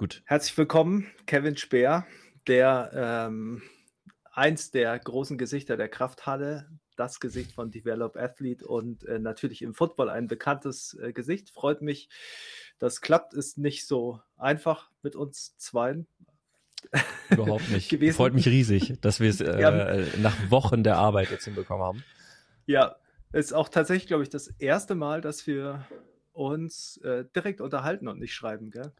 Gut. Herzlich willkommen, Kevin Speer, der ähm, eins der großen Gesichter der Krafthalle, das Gesicht von Develop Athlete und äh, natürlich im Football ein bekanntes äh, Gesicht. Freut mich, das klappt, ist nicht so einfach mit uns zweien. Überhaupt nicht. gewesen. Freut mich riesig, dass wir es äh, ja. nach Wochen der Arbeit jetzt hinbekommen haben. Ja, ist auch tatsächlich, glaube ich, das erste Mal, dass wir uns äh, direkt unterhalten und nicht schreiben, gell?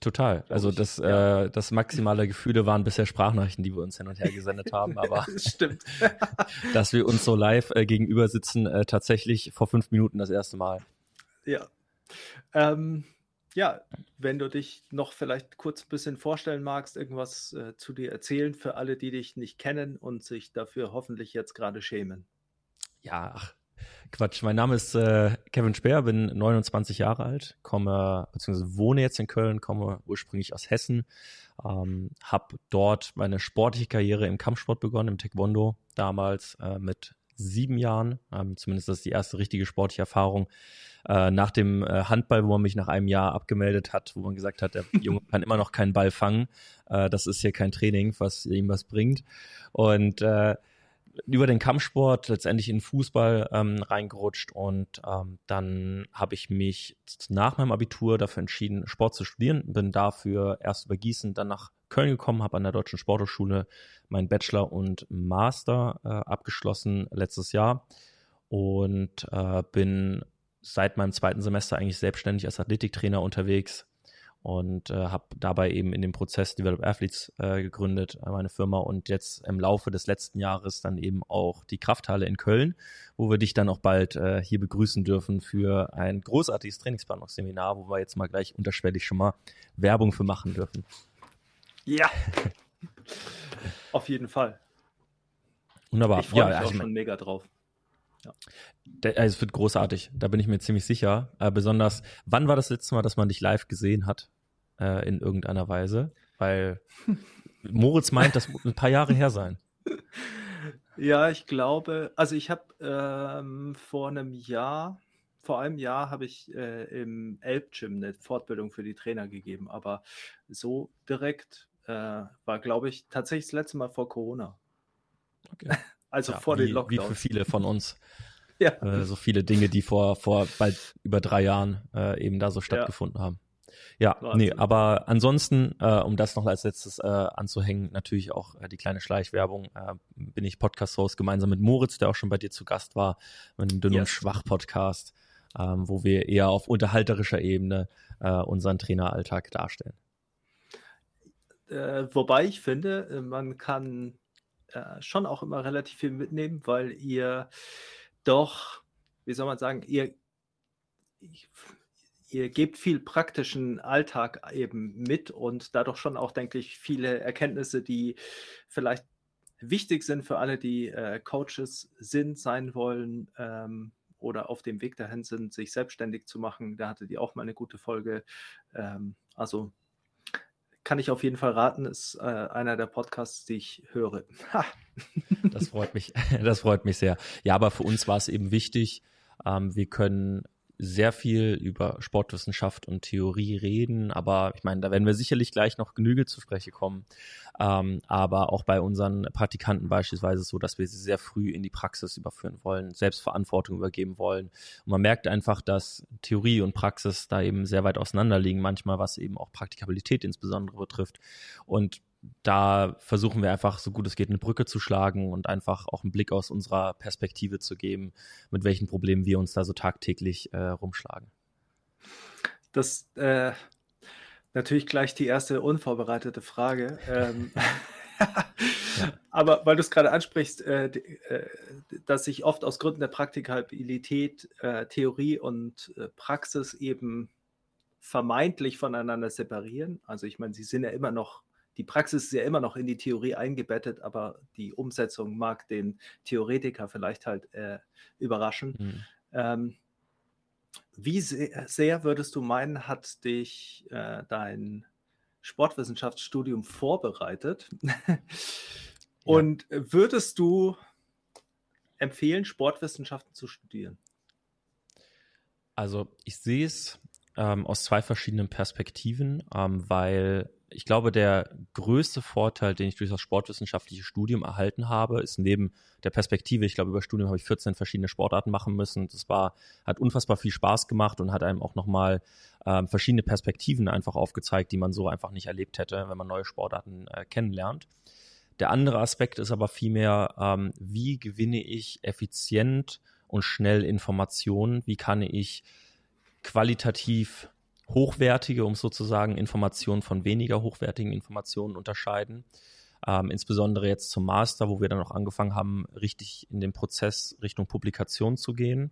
Total. Also das, ja. äh, das maximale Gefühle waren bisher Sprachnachrichten, die wir uns hin und her gesendet haben. Aber stimmt. dass wir uns so live äh, gegenüber sitzen, äh, tatsächlich vor fünf Minuten das erste Mal. Ja. Ähm, ja, wenn du dich noch vielleicht kurz ein bisschen vorstellen magst, irgendwas äh, zu dir erzählen für alle, die dich nicht kennen und sich dafür hoffentlich jetzt gerade schämen. Ja, ach, Quatsch. Mein Name ist äh, Kevin Speer, bin 29 Jahre alt, komme bzw. wohne jetzt in Köln, komme ursprünglich aus Hessen, ähm, habe dort meine sportliche Karriere im Kampfsport begonnen, im Taekwondo, damals äh, mit sieben Jahren. Ähm, zumindest das ist die erste richtige sportliche Erfahrung. Äh, nach dem äh, Handball, wo man mich nach einem Jahr abgemeldet hat, wo man gesagt hat, der Junge kann immer noch keinen Ball fangen. Äh, das ist hier kein Training, was ihm was bringt. Und äh, über den Kampfsport letztendlich in Fußball ähm, reingerutscht und ähm, dann habe ich mich nach meinem Abitur dafür entschieden, Sport zu studieren. Bin dafür erst über Gießen, dann nach Köln gekommen, habe an der Deutschen Sporthochschule meinen Bachelor und Master äh, abgeschlossen letztes Jahr und äh, bin seit meinem zweiten Semester eigentlich selbstständig als Athletiktrainer unterwegs und äh, habe dabei eben in dem Prozess Develop Athletes äh, gegründet, äh, meine Firma und jetzt im Laufe des letzten Jahres dann eben auch die Krafthalle in Köln, wo wir dich dann auch bald äh, hier begrüßen dürfen für ein großartiges Trainingsplanungsseminar, wo wir jetzt mal gleich unterschwellig schon mal Werbung für machen dürfen. Ja, auf jeden Fall. Wunderbar. Ich freue ja, mich auch schon mega drauf. Ja. Der, also es wird großartig, da bin ich mir ziemlich sicher. Äh, besonders, wann war das letzte Mal, dass man dich live gesehen hat? Äh, in irgendeiner Weise, weil Moritz meint, das muss ein paar Jahre her sein. Ja, ich glaube, also ich habe ähm, vor einem Jahr, vor einem Jahr habe ich äh, im Elbgym eine Fortbildung für die Trainer gegeben, aber so direkt äh, war, glaube ich, tatsächlich das letzte Mal vor Corona. Okay. Also ja, vor wie, den Lockdown. Wie für viele von uns. ja. Äh, so viele Dinge, die vor, vor bald über drei Jahren äh, eben da so stattgefunden ja. haben. Ja, Wahnsinn. nee, aber ansonsten, äh, um das noch als letztes äh, anzuhängen, natürlich auch äh, die kleine Schleichwerbung, äh, bin ich Podcast-Host gemeinsam mit Moritz, der auch schon bei dir zu Gast war, mit dem Dünn yes. und Schwach-Podcast, ähm, wo wir eher auf unterhalterischer Ebene äh, unseren Traineralltag darstellen. Äh, wobei ich finde, man kann schon auch immer relativ viel mitnehmen, weil ihr doch, wie soll man sagen, ihr ich, ihr gebt viel praktischen Alltag eben mit und dadurch schon auch, denke ich, viele Erkenntnisse, die vielleicht wichtig sind für alle, die äh, Coaches sind, sein wollen ähm, oder auf dem Weg dahin sind, sich selbstständig zu machen. Da hattet ihr auch mal eine gute Folge. Ähm, also kann ich auf jeden Fall raten, ist äh, einer der Podcasts, die ich höre. das freut mich, das freut mich sehr. Ja, aber für uns war es eben wichtig, ähm, wir können sehr viel über Sportwissenschaft und Theorie reden, aber ich meine, da werden wir sicherlich gleich noch Genüge zu sprechen kommen. Ähm, aber auch bei unseren Praktikanten beispielsweise so, dass wir sie sehr früh in die Praxis überführen wollen, Selbstverantwortung übergeben wollen. Und man merkt einfach, dass Theorie und Praxis da eben sehr weit auseinander liegen, manchmal was eben auch Praktikabilität insbesondere betrifft. Und da versuchen wir einfach so gut es geht eine Brücke zu schlagen und einfach auch einen Blick aus unserer Perspektive zu geben, mit welchen Problemen wir uns da so tagtäglich äh, rumschlagen. Das äh, natürlich gleich die erste unvorbereitete Frage. Ähm, ja. Aber weil du es gerade ansprichst, äh, äh, dass sich oft aus Gründen der Praktikabilität äh, Theorie und äh, Praxis eben vermeintlich voneinander separieren. Also ich meine, sie sind ja immer noch die Praxis ist ja immer noch in die Theorie eingebettet, aber die Umsetzung mag den Theoretiker vielleicht halt äh, überraschen. Mhm. Ähm, wie sehr würdest du meinen, hat dich äh, dein Sportwissenschaftsstudium vorbereitet? Und ja. würdest du empfehlen, Sportwissenschaften zu studieren? Also ich sehe es ähm, aus zwei verschiedenen Perspektiven, ähm, weil ich glaube, der größte Vorteil, den ich durch das sportwissenschaftliche Studium erhalten habe, ist neben der Perspektive, ich glaube, über Studium habe ich 14 verschiedene Sportarten machen müssen. Das war, hat unfassbar viel Spaß gemacht und hat einem auch nochmal ähm, verschiedene Perspektiven einfach aufgezeigt, die man so einfach nicht erlebt hätte, wenn man neue Sportarten äh, kennenlernt. Der andere Aspekt ist aber vielmehr, ähm, wie gewinne ich effizient und schnell Informationen? Wie kann ich qualitativ hochwertige, um sozusagen Informationen von weniger hochwertigen Informationen unterscheiden. Ähm, insbesondere jetzt zum Master, wo wir dann auch angefangen haben, richtig in den Prozess Richtung Publikation zu gehen,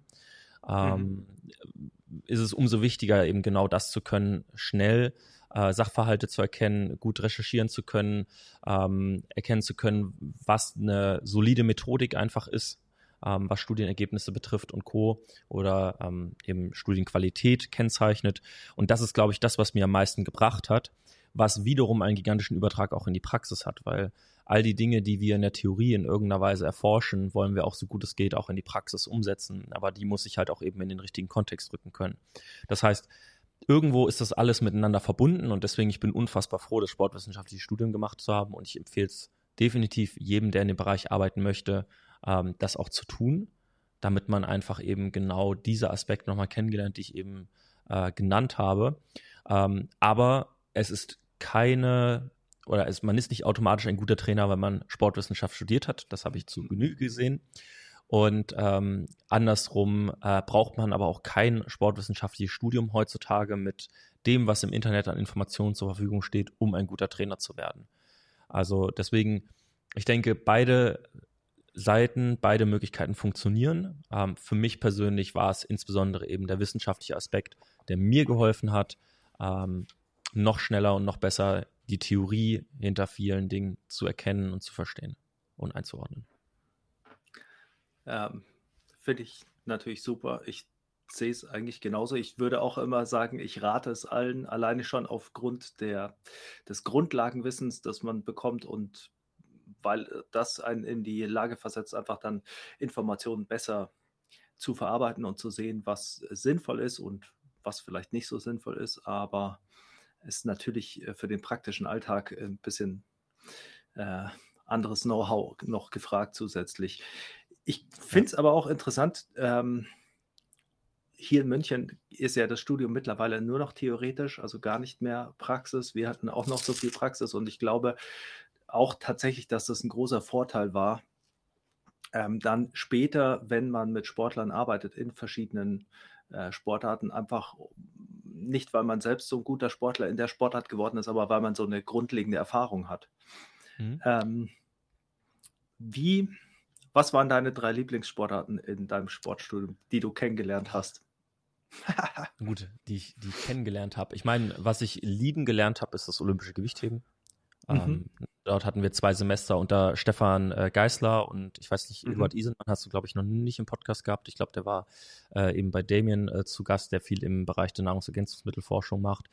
ähm, mhm. ist es umso wichtiger, eben genau das zu können, schnell äh, Sachverhalte zu erkennen, gut recherchieren zu können, ähm, erkennen zu können, was eine solide Methodik einfach ist, ähm, was Studienergebnisse betrifft und Co. oder ähm, eben Studienqualität kennzeichnet. Und das ist, glaube ich, das, was mir am meisten gebracht hat, was wiederum einen gigantischen Übertrag auch in die Praxis hat, weil all die Dinge, die wir in der Theorie in irgendeiner Weise erforschen, wollen wir auch so gut es geht auch in die Praxis umsetzen. Aber die muss ich halt auch eben in den richtigen Kontext rücken können. Das heißt, irgendwo ist das alles miteinander verbunden und deswegen ich bin unfassbar froh, das sportwissenschaftliche Studium gemacht zu haben und ich empfehle es definitiv jedem, der in dem Bereich arbeiten möchte, ähm, das auch zu tun, damit man einfach eben genau diese Aspekte nochmal kennengelernt, die ich eben äh, genannt habe. Ähm, aber es ist keine oder es, man ist nicht automatisch ein guter Trainer, wenn man Sportwissenschaft studiert hat. Das habe ich zu Genüge gesehen. Und ähm, andersrum äh, braucht man aber auch kein sportwissenschaftliches Studium heutzutage mit dem, was im Internet an Informationen zur Verfügung steht, um ein guter Trainer zu werden. Also deswegen, ich denke, beide Seiten, beide Möglichkeiten funktionieren. Ähm, für mich persönlich war es insbesondere eben der wissenschaftliche Aspekt, der mir geholfen hat, ähm, noch schneller und noch besser die Theorie hinter vielen Dingen zu erkennen und zu verstehen und einzuordnen. Ähm, Finde ich natürlich super. Ich sehe es eigentlich genauso. Ich würde auch immer sagen, ich rate es allen, alleine schon aufgrund der, des Grundlagenwissens, das man bekommt und weil äh, das einen in die Lage versetzt, einfach dann Informationen besser zu verarbeiten und zu sehen, was sinnvoll ist und was vielleicht nicht so sinnvoll ist, aber ist natürlich äh, für den praktischen Alltag ein bisschen äh, anderes Know-how noch gefragt zusätzlich. Ich finde es aber auch interessant, ähm, hier in München ist ja das Studium mittlerweile nur noch theoretisch, also gar nicht mehr Praxis. Wir hatten auch noch so viel Praxis und ich glaube, auch tatsächlich, dass das ein großer Vorteil war. Ähm, dann später, wenn man mit Sportlern arbeitet in verschiedenen äh, Sportarten, einfach nicht, weil man selbst so ein guter Sportler in der Sportart geworden ist, aber weil man so eine grundlegende Erfahrung hat. Mhm. Ähm, wie, was waren deine drei Lieblingssportarten in deinem Sportstudium, die du kennengelernt hast? Gut, die ich, die ich kennengelernt habe. Ich meine, was ich lieben gelernt habe, ist das olympische Gewichtheben. Mhm. Ähm, dort hatten wir zwei Semester unter Stefan äh, Geisler und ich weiß nicht, mhm. Eduard Isenmann hast du, glaube ich, noch nicht im Podcast gehabt. Ich glaube, der war äh, eben bei Damien äh, zu Gast, der viel im Bereich der Nahrungsergänzungsmittelforschung macht.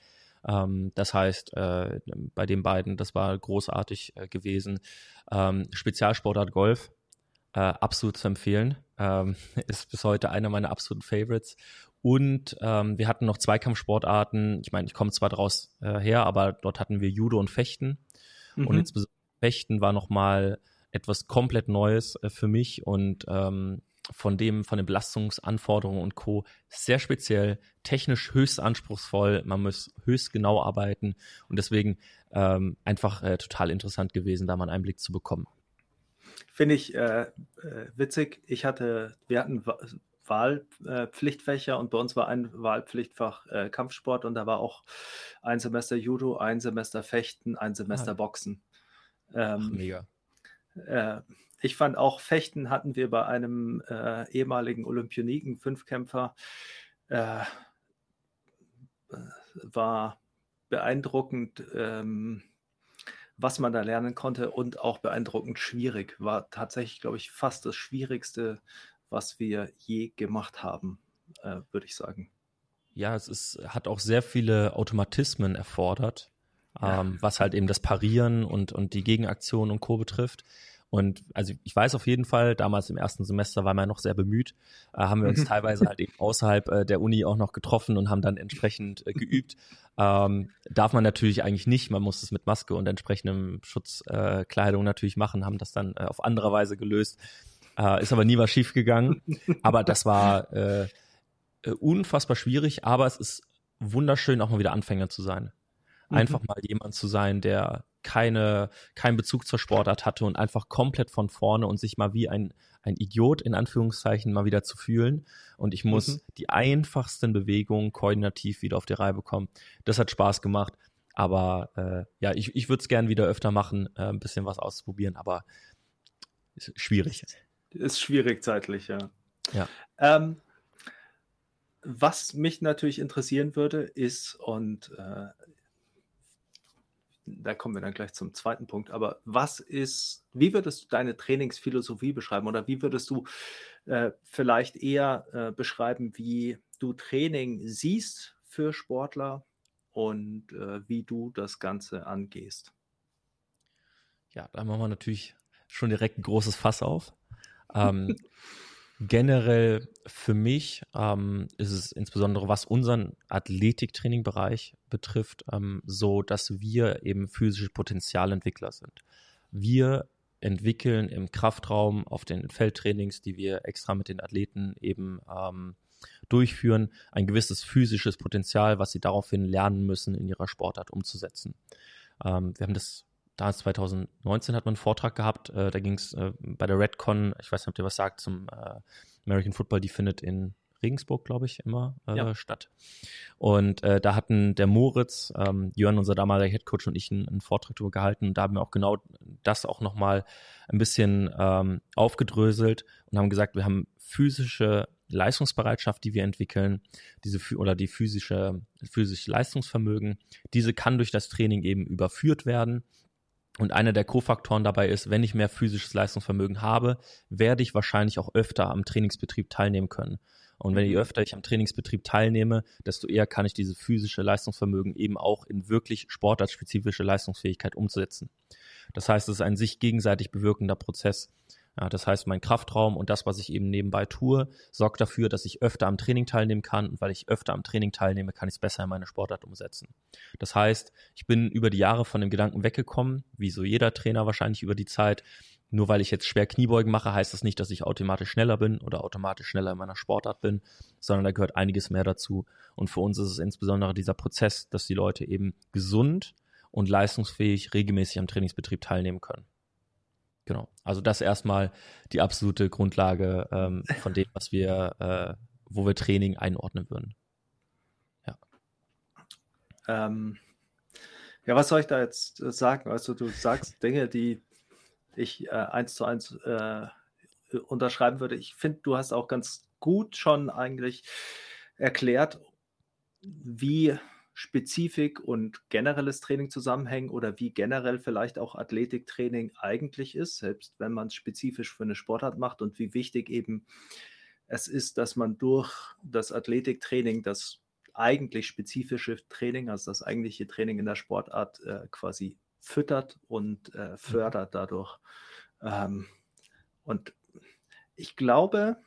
Ähm, das heißt, äh, bei den beiden, das war großartig äh, gewesen. Ähm, Spezialsportart Golf, äh, absolut zu empfehlen. Ähm, ist bis heute einer meiner absoluten Favorites. Und ähm, wir hatten noch Zweikampfsportarten. Ich meine, ich komme zwar daraus äh, her, aber dort hatten wir Judo und Fechten. Mhm. Und insbesondere Fechten war nochmal etwas komplett Neues äh, für mich und ähm, von dem, von den Belastungsanforderungen und Co. sehr speziell, technisch höchst anspruchsvoll. Man muss höchst genau arbeiten und deswegen ähm, einfach äh, total interessant gewesen, da mal einen Einblick zu bekommen. Finde ich äh, äh witzig. Ich hatte, wir hatten Wahlpflichtfächer und bei uns war ein Wahlpflichtfach äh, Kampfsport und da war auch ein Semester Judo, ein Semester Fechten, ein Semester ah. Boxen. Ähm, Ach, mega. Äh, ich fand auch Fechten hatten wir bei einem äh, ehemaligen Olympioniken, Fünfkämpfer, äh, war beeindruckend, ähm, was man da lernen konnte und auch beeindruckend schwierig. War tatsächlich, glaube ich, fast das Schwierigste, was wir je gemacht haben, äh, würde ich sagen. Ja, es ist, hat auch sehr viele Automatismen erfordert, ja. ähm, was halt eben das Parieren und, und die Gegenaktion und Co. betrifft. Und also ich weiß auf jeden Fall, damals im ersten Semester war man noch sehr bemüht, äh, haben wir uns teilweise halt eben außerhalb äh, der Uni auch noch getroffen und haben dann entsprechend äh, geübt. Ähm, darf man natürlich eigentlich nicht, man muss es mit Maske und entsprechendem Schutzkleidung natürlich machen, haben das dann äh, auf andere Weise gelöst. Äh, ist aber nie was schief gegangen. aber das war äh, äh, unfassbar schwierig, aber es ist wunderschön, auch mal wieder Anfänger zu sein. Mhm. Einfach mhm. mal jemand zu sein, der keine, keinen Bezug zur Sportart hatte und einfach komplett von vorne und sich mal wie ein, ein Idiot in Anführungszeichen mal wieder zu fühlen. Und ich muss mhm. die einfachsten Bewegungen koordinativ wieder auf die Reihe bekommen. Das hat Spaß gemacht. Aber äh, ja, ich, ich würde es gern wieder öfter machen, äh, ein bisschen was auszuprobieren, aber ist schwierig. Ist schwierig zeitlich, ja. Ja. Ähm, was mich natürlich interessieren würde, ist, und äh, da kommen wir dann gleich zum zweiten Punkt, aber was ist, wie würdest du deine Trainingsphilosophie beschreiben oder wie würdest du äh, vielleicht eher äh, beschreiben, wie du Training siehst für Sportler und äh, wie du das Ganze angehst? Ja, da machen wir natürlich schon direkt ein großes Fass auf. Ähm, generell für mich ähm, ist es insbesondere, was unseren Athletiktraining-Bereich betrifft, ähm, so, dass wir eben physische Potenzialentwickler sind. Wir entwickeln im Kraftraum auf den Feldtrainings, die wir extra mit den Athleten eben ähm, durchführen, ein gewisses physisches Potenzial, was sie daraufhin lernen müssen, in ihrer Sportart umzusetzen. Ähm, wir haben das damals 2019 hat man einen Vortrag gehabt, äh, da ging es äh, bei der Redcon, ich weiß nicht, ob ihr was sagt, zum äh, American Football, die findet in Regensburg, glaube ich, immer äh, ja. statt. Und äh, da hatten der Moritz, ähm, Jörn, unser damaliger Headcoach und ich einen, einen Vortrag darüber gehalten und da haben wir auch genau das auch nochmal ein bisschen ähm, aufgedröselt und haben gesagt, wir haben physische Leistungsbereitschaft, die wir entwickeln, diese oder die physische, physische Leistungsvermögen, diese kann durch das Training eben überführt werden und einer der Kofaktoren dabei ist, wenn ich mehr physisches Leistungsvermögen habe, werde ich wahrscheinlich auch öfter am Trainingsbetrieb teilnehmen können. Und wenn je mhm. öfter ich am Trainingsbetrieb teilnehme, desto eher kann ich diese physische Leistungsvermögen eben auch in wirklich sportartspezifische Leistungsfähigkeit umsetzen. Das heißt, es ist ein sich gegenseitig bewirkender Prozess. Ja, das heißt, mein Kraftraum und das, was ich eben nebenbei tue, sorgt dafür, dass ich öfter am Training teilnehmen kann. Und weil ich öfter am Training teilnehme, kann ich es besser in meine Sportart umsetzen. Das heißt, ich bin über die Jahre von dem Gedanken weggekommen, wie so jeder Trainer wahrscheinlich über die Zeit. Nur weil ich jetzt schwer Kniebeugen mache, heißt das nicht, dass ich automatisch schneller bin oder automatisch schneller in meiner Sportart bin, sondern da gehört einiges mehr dazu. Und für uns ist es insbesondere dieser Prozess, dass die Leute eben gesund und leistungsfähig regelmäßig am Trainingsbetrieb teilnehmen können. Genau. Also das erstmal die absolute Grundlage ähm, von dem, was wir, äh, wo wir Training einordnen würden. Ja. Ähm, ja, was soll ich da jetzt äh, sagen? Also du sagst Dinge, die ich äh, eins zu eins äh, unterschreiben würde. Ich finde, du hast auch ganz gut schon eigentlich erklärt, wie Spezifik und generelles Training zusammenhängen oder wie generell vielleicht auch Athletiktraining eigentlich ist, selbst wenn man es spezifisch für eine Sportart macht und wie wichtig eben es ist, dass man durch das Athletiktraining das eigentlich spezifische Training, also das eigentliche Training in der Sportart äh, quasi füttert und äh, mhm. fördert dadurch. Ähm, und ich glaube,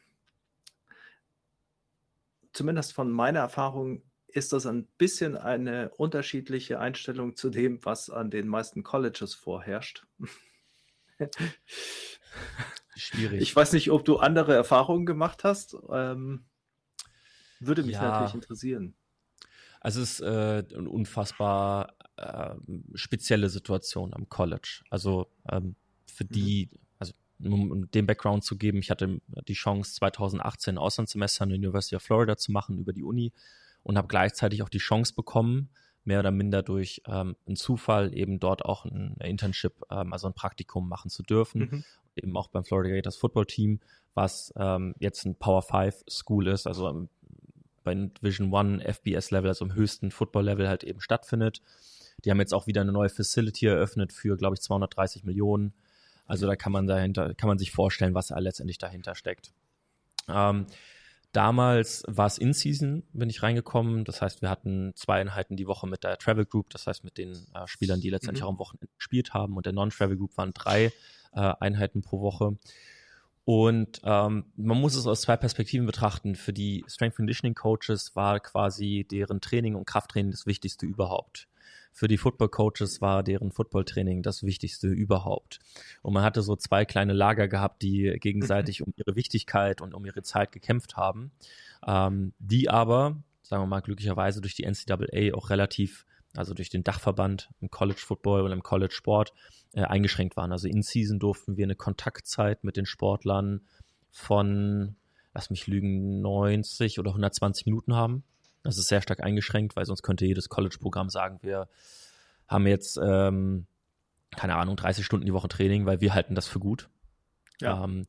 zumindest von meiner Erfahrung, ist das ein bisschen eine unterschiedliche Einstellung zu dem, was an den meisten Colleges vorherrscht. Schwierig. Ich weiß nicht, ob du andere Erfahrungen gemacht hast. Ähm, würde mich ja. natürlich interessieren. Also es ist äh, eine unfassbar äh, spezielle Situation am College. Also ähm, für die, mhm. also um den Background zu geben, ich hatte die Chance, 2018 ein Auslandssemester an der University of Florida zu machen über die Uni und habe gleichzeitig auch die Chance bekommen, mehr oder minder durch ähm, einen Zufall eben dort auch ein Internship, ähm, also ein Praktikum machen zu dürfen. Mhm. Eben auch beim Florida Gators Football Team, was ähm, jetzt ein Power 5 School ist, also ähm, bei Division One FBS Level, also im höchsten Football Level halt eben stattfindet. Die haben jetzt auch wieder eine neue Facility eröffnet für, glaube ich, 230 Millionen. Also da kann man dahinter, kann man sich vorstellen, was da letztendlich dahinter steckt. Ähm, Damals war es In-Season, bin ich reingekommen. Das heißt, wir hatten zwei Einheiten die Woche mit der Travel Group, das heißt mit den äh, Spielern, die letztendlich mhm. auch am Wochenende gespielt haben. Und der Non-Travel Group waren drei äh, Einheiten pro Woche. Und ähm, man muss es aus zwei Perspektiven betrachten. Für die Strength Conditioning Coaches war quasi deren Training und Krafttraining das Wichtigste überhaupt. Für die Football Coaches war deren Football-Training das Wichtigste überhaupt. Und man hatte so zwei kleine Lager gehabt, die gegenseitig um ihre Wichtigkeit und um ihre Zeit gekämpft haben, ähm, die aber, sagen wir mal, glücklicherweise durch die NCAA auch relativ also durch den Dachverband im College Football und im College Sport äh, eingeschränkt waren. Also in Season durften wir eine Kontaktzeit mit den Sportlern von, lass mich lügen, 90 oder 120 Minuten haben. Das ist sehr stark eingeschränkt, weil sonst könnte jedes College-Programm sagen, wir haben jetzt, ähm, keine Ahnung, 30 Stunden die Woche Training, weil wir halten das für gut. Ja. Ähm,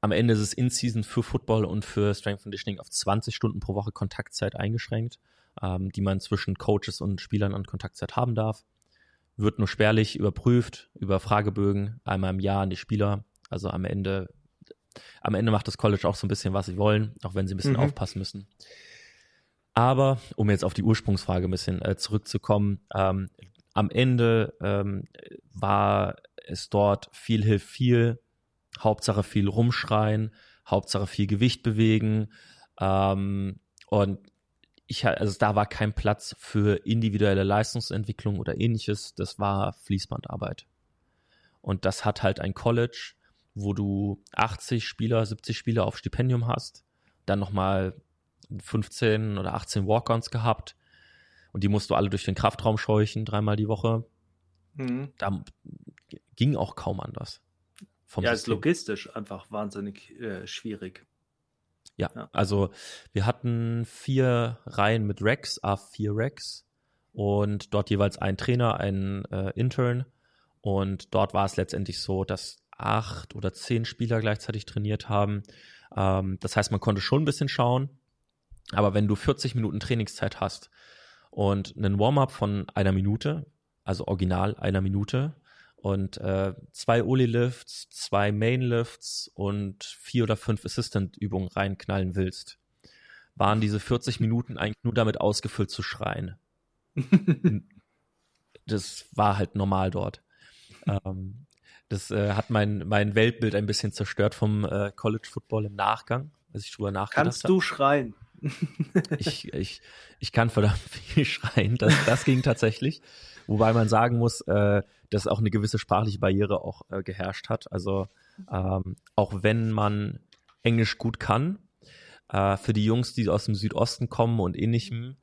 am Ende ist es in-Season für Football und für Strength Conditioning auf 20 Stunden pro Woche Kontaktzeit eingeschränkt, ähm, die man zwischen Coaches und Spielern an Kontaktzeit haben darf. Wird nur spärlich überprüft über Fragebögen einmal im Jahr an die Spieler. Also am Ende, am Ende macht das College auch so ein bisschen, was sie wollen, auch wenn sie ein bisschen mhm. aufpassen müssen. Aber um jetzt auf die Ursprungsfrage ein bisschen äh, zurückzukommen, ähm, am Ende ähm, war es dort viel hilft viel, Hauptsache viel rumschreien, Hauptsache viel Gewicht bewegen ähm, und ich also da war kein Platz für individuelle Leistungsentwicklung oder ähnliches, das war Fließbandarbeit. Und das hat halt ein College, wo du 80 Spieler, 70 Spieler auf Stipendium hast, dann nochmal 15 oder 18 Walk-ons gehabt und die musst du alle durch den Kraftraum scheuchen, dreimal die Woche. Mhm. Da ging auch kaum anders. ja, ist logistisch einfach wahnsinnig äh, schwierig. Ja, ja, also wir hatten vier Reihen mit Rex, A4 Rex und dort jeweils ein Trainer, ein äh, Intern und dort war es letztendlich so, dass acht oder zehn Spieler gleichzeitig trainiert haben. Ähm, das heißt, man konnte schon ein bisschen schauen, aber wenn du 40 Minuten Trainingszeit hast und einen Warm-up von einer Minute, also original einer Minute, und äh, zwei Oli-Lifts, zwei Main-Lifts und vier oder fünf Assistant-Übungen reinknallen willst, waren diese 40 Minuten eigentlich nur damit ausgefüllt zu schreien. das war halt normal dort. Ähm, das äh, hat mein, mein Weltbild ein bisschen zerstört vom äh, College Football im Nachgang, als ich drüber nachgedacht Kannst du hab. schreien? Ich, ich, ich kann verdammt viel schreien. Das, das ging tatsächlich. Wobei man sagen muss, äh, dass auch eine gewisse sprachliche Barriere auch äh, geherrscht hat. Also ähm, auch wenn man Englisch gut kann, äh, für die Jungs, die aus dem Südosten kommen und ähnlichem,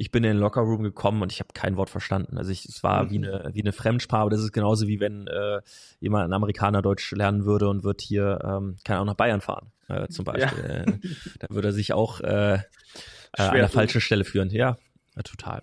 ich bin in den Lockerroom gekommen und ich habe kein Wort verstanden. Also ich, es war mhm. wie eine wie eine Fremdsprache, aber das ist genauso wie wenn äh, jemand ein Amerikaner Deutsch lernen würde und wird hier ähm, kann auch nach Bayern fahren äh, zum Beispiel. Ja. Äh, da würde er sich auch äh, äh, an der falschen Stelle führen. Ja, ja total.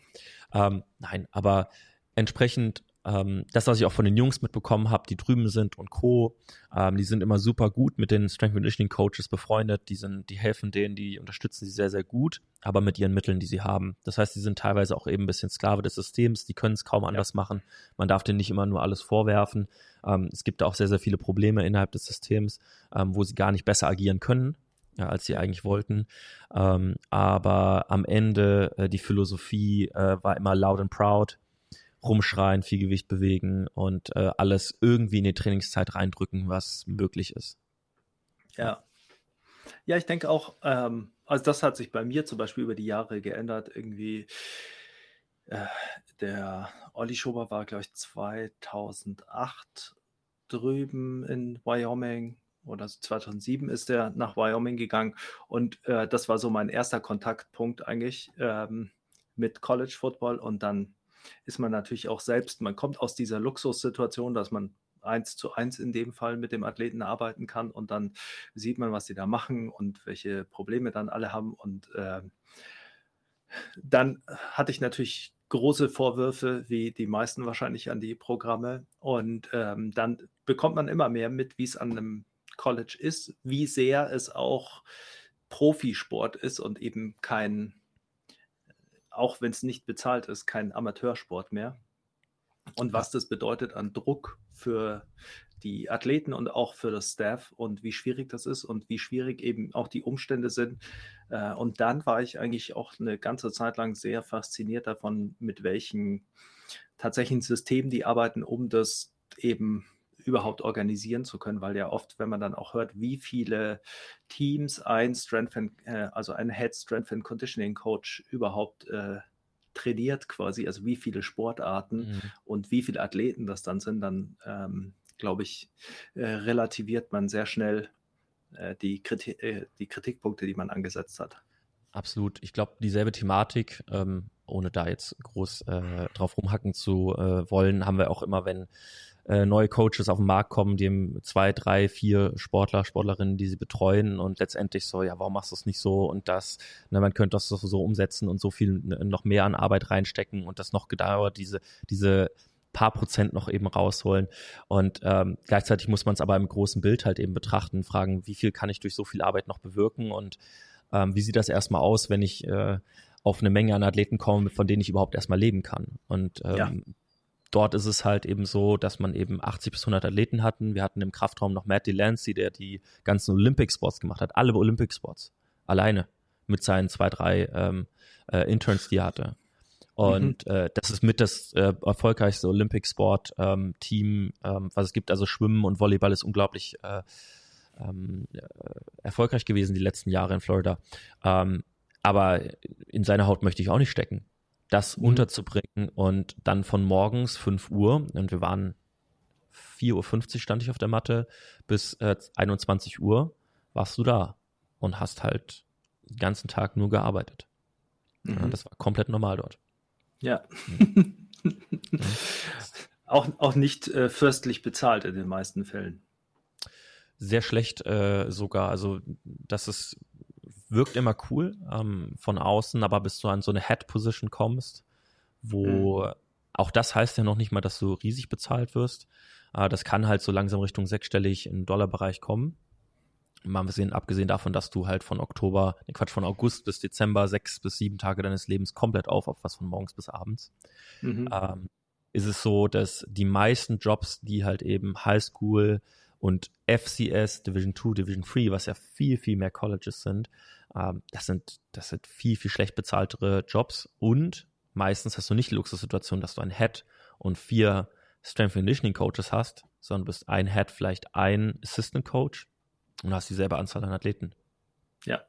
Ähm, nein, aber entsprechend ähm, das, was ich auch von den Jungs mitbekommen habe, die drüben sind und Co., ähm, die sind immer super gut mit den Strength Conditioning Coaches befreundet, die sind, die helfen denen, die unterstützen sie sehr, sehr gut, aber mit ihren Mitteln, die sie haben. Das heißt, die sind teilweise auch eben ein bisschen Sklave des Systems, die können es kaum anders ja. machen. Man darf denen nicht immer nur alles vorwerfen. Ähm, es gibt auch sehr, sehr viele Probleme innerhalb des Systems, ähm, wo sie gar nicht besser agieren können, ja, als sie eigentlich wollten. Ähm, aber am Ende äh, die Philosophie äh, war immer loud and proud rumschreien, viel Gewicht bewegen und äh, alles irgendwie in die Trainingszeit reindrücken, was möglich ist. Ja. Ja, ich denke auch, ähm, also das hat sich bei mir zum Beispiel über die Jahre geändert. Irgendwie, äh, der Olli Schober war, glaube ich, 2008 drüben in Wyoming oder 2007 ist er nach Wyoming gegangen und äh, das war so mein erster Kontaktpunkt eigentlich ähm, mit College Football und dann ist man natürlich auch selbst, man kommt aus dieser Luxussituation, dass man eins zu eins in dem Fall mit dem Athleten arbeiten kann und dann sieht man, was sie da machen und welche Probleme dann alle haben. Und äh, dann hatte ich natürlich große Vorwürfe, wie die meisten wahrscheinlich an die Programme. Und ähm, dann bekommt man immer mehr mit, wie es an einem College ist, wie sehr es auch Profisport ist und eben kein auch wenn es nicht bezahlt ist, kein Amateursport mehr. und was das bedeutet an Druck für die Athleten und auch für das Staff und wie schwierig das ist und wie schwierig eben auch die Umstände sind. Äh, und dann war ich eigentlich auch eine ganze Zeit lang sehr fasziniert davon, mit welchen tatsächlichen Systemen die arbeiten, um das eben überhaupt organisieren zu können, weil ja oft, wenn man dann auch hört, wie viele Teams ein Strength and, äh, also ein Head Strength and Conditioning Coach überhaupt äh, trainiert quasi, also wie viele Sportarten mhm. und wie viele Athleten das dann sind, dann ähm, glaube ich, äh, relativiert man sehr schnell äh, die, Kriti äh, die Kritikpunkte, die man angesetzt hat. Absolut. Ich glaube, dieselbe Thematik, ähm, ohne da jetzt groß äh, drauf rumhacken zu äh, wollen, haben wir auch immer, wenn äh, neue Coaches auf den Markt kommen, die haben zwei, drei, vier Sportler, Sportlerinnen, die sie betreuen und letztendlich so, ja, warum machst du es nicht so und das, ne, man könnte das so umsetzen und so viel noch mehr an Arbeit reinstecken und das noch gedauert, diese, diese paar Prozent noch eben rausholen. Und ähm, gleichzeitig muss man es aber im großen Bild halt eben betrachten, fragen, wie viel kann ich durch so viel Arbeit noch bewirken und ähm, wie sieht das erstmal aus, wenn ich äh, auf eine Menge an Athleten komme, von denen ich überhaupt erstmal leben kann. Und ähm, ja. Dort ist es halt eben so, dass man eben 80 bis 100 Athleten hatten. Wir hatten im Kraftraum noch Matt Delancey, der die ganzen Olympic Sports gemacht hat, alle Olympic Sports, alleine mit seinen zwei, drei ähm, äh, Interns, die er hatte. Und mhm. äh, das ist mit das äh, erfolgreichste Olympic Sport ähm, Team, ähm, was es gibt. Also Schwimmen und Volleyball ist unglaublich äh, ähm, äh, erfolgreich gewesen die letzten Jahre in Florida. Ähm, aber in seiner Haut möchte ich auch nicht stecken. Das mhm. unterzubringen und dann von morgens 5 Uhr, und wir waren 4.50 Uhr stand ich auf der Matte, bis äh, 21 Uhr warst du da und hast halt den ganzen Tag nur gearbeitet. Mhm. Ja, das war komplett normal dort. Ja. auch, auch nicht äh, fürstlich bezahlt in den meisten Fällen. Sehr schlecht äh, sogar. Also das ist, wirkt immer cool ähm, von außen, aber bis du an so eine Head-Position kommst, wo mhm. auch das heißt ja noch nicht mal, dass du riesig bezahlt wirst. Äh, das kann halt so langsam Richtung sechsstellig im Dollarbereich kommen. Mal abgesehen, abgesehen davon, dass du halt von Oktober, ne Quatsch, von August bis Dezember sechs bis sieben Tage deines Lebens komplett aufopferst, von morgens bis abends, mhm. ähm, ist es so, dass die meisten Jobs, die halt eben Highschool und FCS, Division 2, Division 3, was ja viel, viel mehr Colleges sind, ähm, das sind, das sind viel, viel schlecht bezahltere Jobs und meistens hast du nicht die Luxussituation, dass du ein Head und vier Strength Conditioning Coaches hast, sondern du bist ein Head, vielleicht ein Assistant Coach und hast dieselbe Anzahl an Athleten. Ja.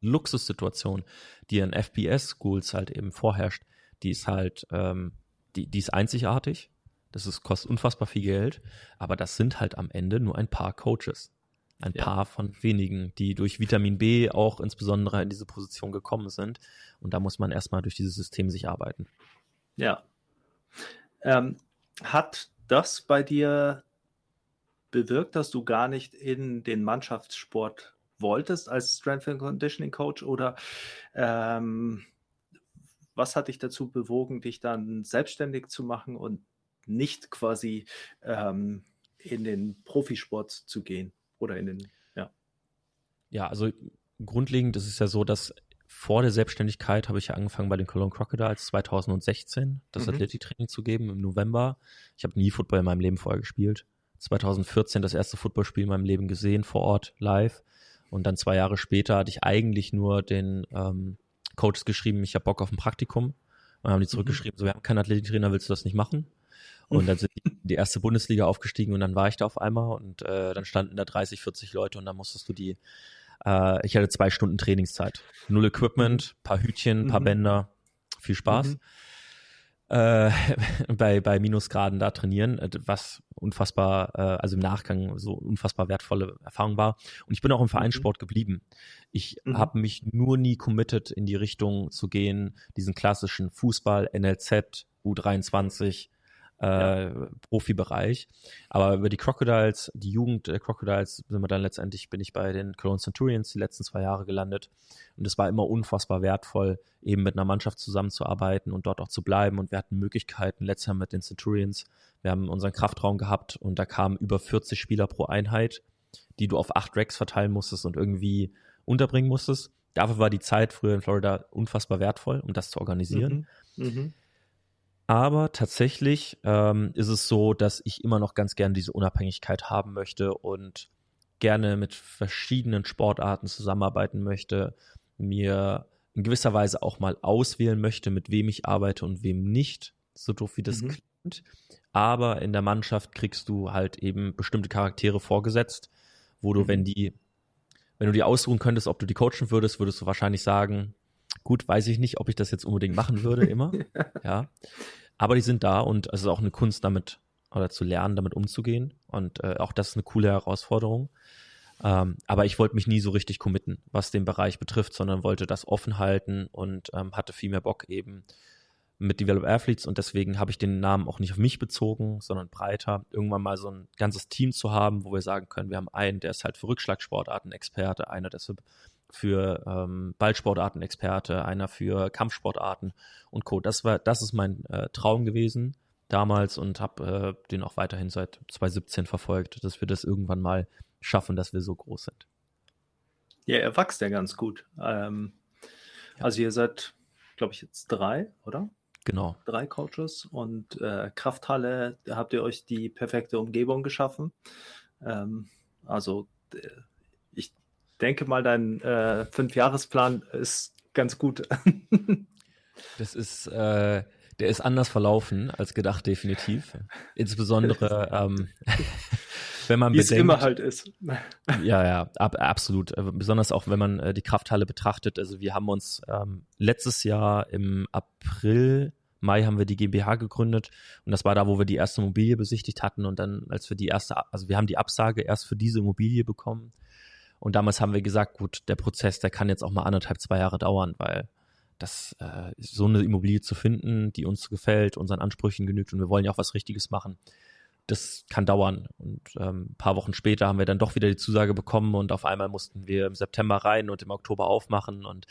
Luxussituation, die in FBS-Schools halt eben vorherrscht, die ist halt, ähm, die, die ist einzigartig. Das ist, kostet unfassbar viel Geld, aber das sind halt am Ende nur ein paar Coaches. Ein ja. paar von wenigen, die durch Vitamin B auch insbesondere in diese Position gekommen sind. Und da muss man erstmal durch dieses System sich arbeiten. Ja. Ähm, hat das bei dir bewirkt, dass du gar nicht in den Mannschaftssport wolltest als Strength and Conditioning Coach oder ähm, was hat dich dazu bewogen, dich dann selbstständig zu machen und nicht quasi ähm, in den Profisport zu gehen oder in den, ja. Ja, also grundlegend ist es ja so, dass vor der Selbstständigkeit habe ich ja angefangen bei den Cologne Crocodiles 2016 das mhm. Athletiktraining zu geben im November. Ich habe nie Football in meinem Leben vorher gespielt. 2014 das erste Footballspiel in meinem Leben gesehen, vor Ort, live. Und dann zwei Jahre später hatte ich eigentlich nur den ähm, Coaches geschrieben, ich habe Bock auf ein Praktikum. Und dann haben die mhm. zurückgeschrieben, so, wir haben keinen Athletiktrainer, willst du das nicht machen? Und dann sind die in die erste Bundesliga aufgestiegen und dann war ich da auf einmal und äh, dann standen da 30, 40 Leute und dann musstest du die, äh, ich hatte zwei Stunden Trainingszeit. Null Equipment, paar Hütchen, paar mhm. Bänder, viel Spaß. Mhm äh, bei, bei Minusgraden da trainieren, äh, was unfassbar, äh, also im Nachgang so unfassbar wertvolle Erfahrung war. Und ich bin auch im Vereinssport mhm. geblieben. Ich mhm. habe mich nur nie committed in die Richtung zu gehen, diesen klassischen Fußball, NLZ, U23, äh, Profibereich. Aber über die Crocodiles, die Jugend der Crocodiles, sind wir dann letztendlich, bin ich bei den Cologne Centurions die letzten zwei Jahre gelandet. Und es war immer unfassbar wertvoll, eben mit einer Mannschaft zusammenzuarbeiten und dort auch zu bleiben. Und wir hatten Möglichkeiten, letztes Jahr mit den Centurions, wir haben unseren Kraftraum gehabt und da kamen über 40 Spieler pro Einheit, die du auf acht Racks verteilen musstest und irgendwie unterbringen musstest. Dafür war die Zeit früher in Florida unfassbar wertvoll, um das zu organisieren. Mhm. Mhm Aber tatsächlich ähm, ist es so, dass ich immer noch ganz gerne diese Unabhängigkeit haben möchte und gerne mit verschiedenen Sportarten zusammenarbeiten möchte, mir in gewisser Weise auch mal auswählen möchte, mit wem ich arbeite und wem nicht, so doof wie das mhm. klingt. Aber in der Mannschaft kriegst du halt eben bestimmte Charaktere vorgesetzt, wo du, mhm. wenn die, wenn du die ausruhen könntest, ob du die coachen würdest, würdest du wahrscheinlich sagen, gut, weiß ich nicht, ob ich das jetzt unbedingt machen würde, immer. ja. Aber die sind da und es ist auch eine Kunst, damit oder zu lernen, damit umzugehen. Und äh, auch das ist eine coole Herausforderung. Ähm, aber ich wollte mich nie so richtig committen, was den Bereich betrifft, sondern wollte das offen halten und ähm, hatte viel mehr Bock eben mit Develop Athletes und deswegen habe ich den Namen auch nicht auf mich bezogen, sondern breiter, irgendwann mal so ein ganzes Team zu haben, wo wir sagen können, wir haben einen, der ist halt für Rückschlagsportarten Experte, einer, der ist für, für ähm, Ballsportarten Experte, einer für Kampfsportarten und Co. Das war, das ist mein äh, Traum gewesen damals und habe äh, den auch weiterhin seit 2017 verfolgt, dass wir das irgendwann mal schaffen, dass wir so groß sind. Ja, er wächst ja ganz gut. Ähm, ja. Also ihr seid, glaube ich, jetzt drei, oder? Genau. Drei Coaches und äh, Krafthalle, da habt ihr euch die perfekte Umgebung geschaffen. Ähm, also denke mal, dein äh, Fünfjahresplan ist ganz gut. das ist, äh, der ist anders verlaufen als gedacht, definitiv. Insbesondere ähm, wenn man Wie bedenkt, es immer halt ist. Ja, ja, ab, absolut. Äh, besonders auch, wenn man äh, die Krafthalle betrachtet. Also wir haben uns ähm, letztes Jahr im April, Mai haben wir die GmbH gegründet und das war da, wo wir die erste Immobilie besichtigt hatten und dann, als wir die erste, also wir haben die Absage erst für diese Immobilie bekommen und damals haben wir gesagt, gut, der Prozess, der kann jetzt auch mal anderthalb, zwei Jahre dauern, weil das äh, so eine Immobilie zu finden, die uns gefällt, unseren Ansprüchen genügt und wir wollen ja auch was Richtiges machen das kann dauern. Und ähm, ein paar Wochen später haben wir dann doch wieder die Zusage bekommen und auf einmal mussten wir im September rein und im Oktober aufmachen. Und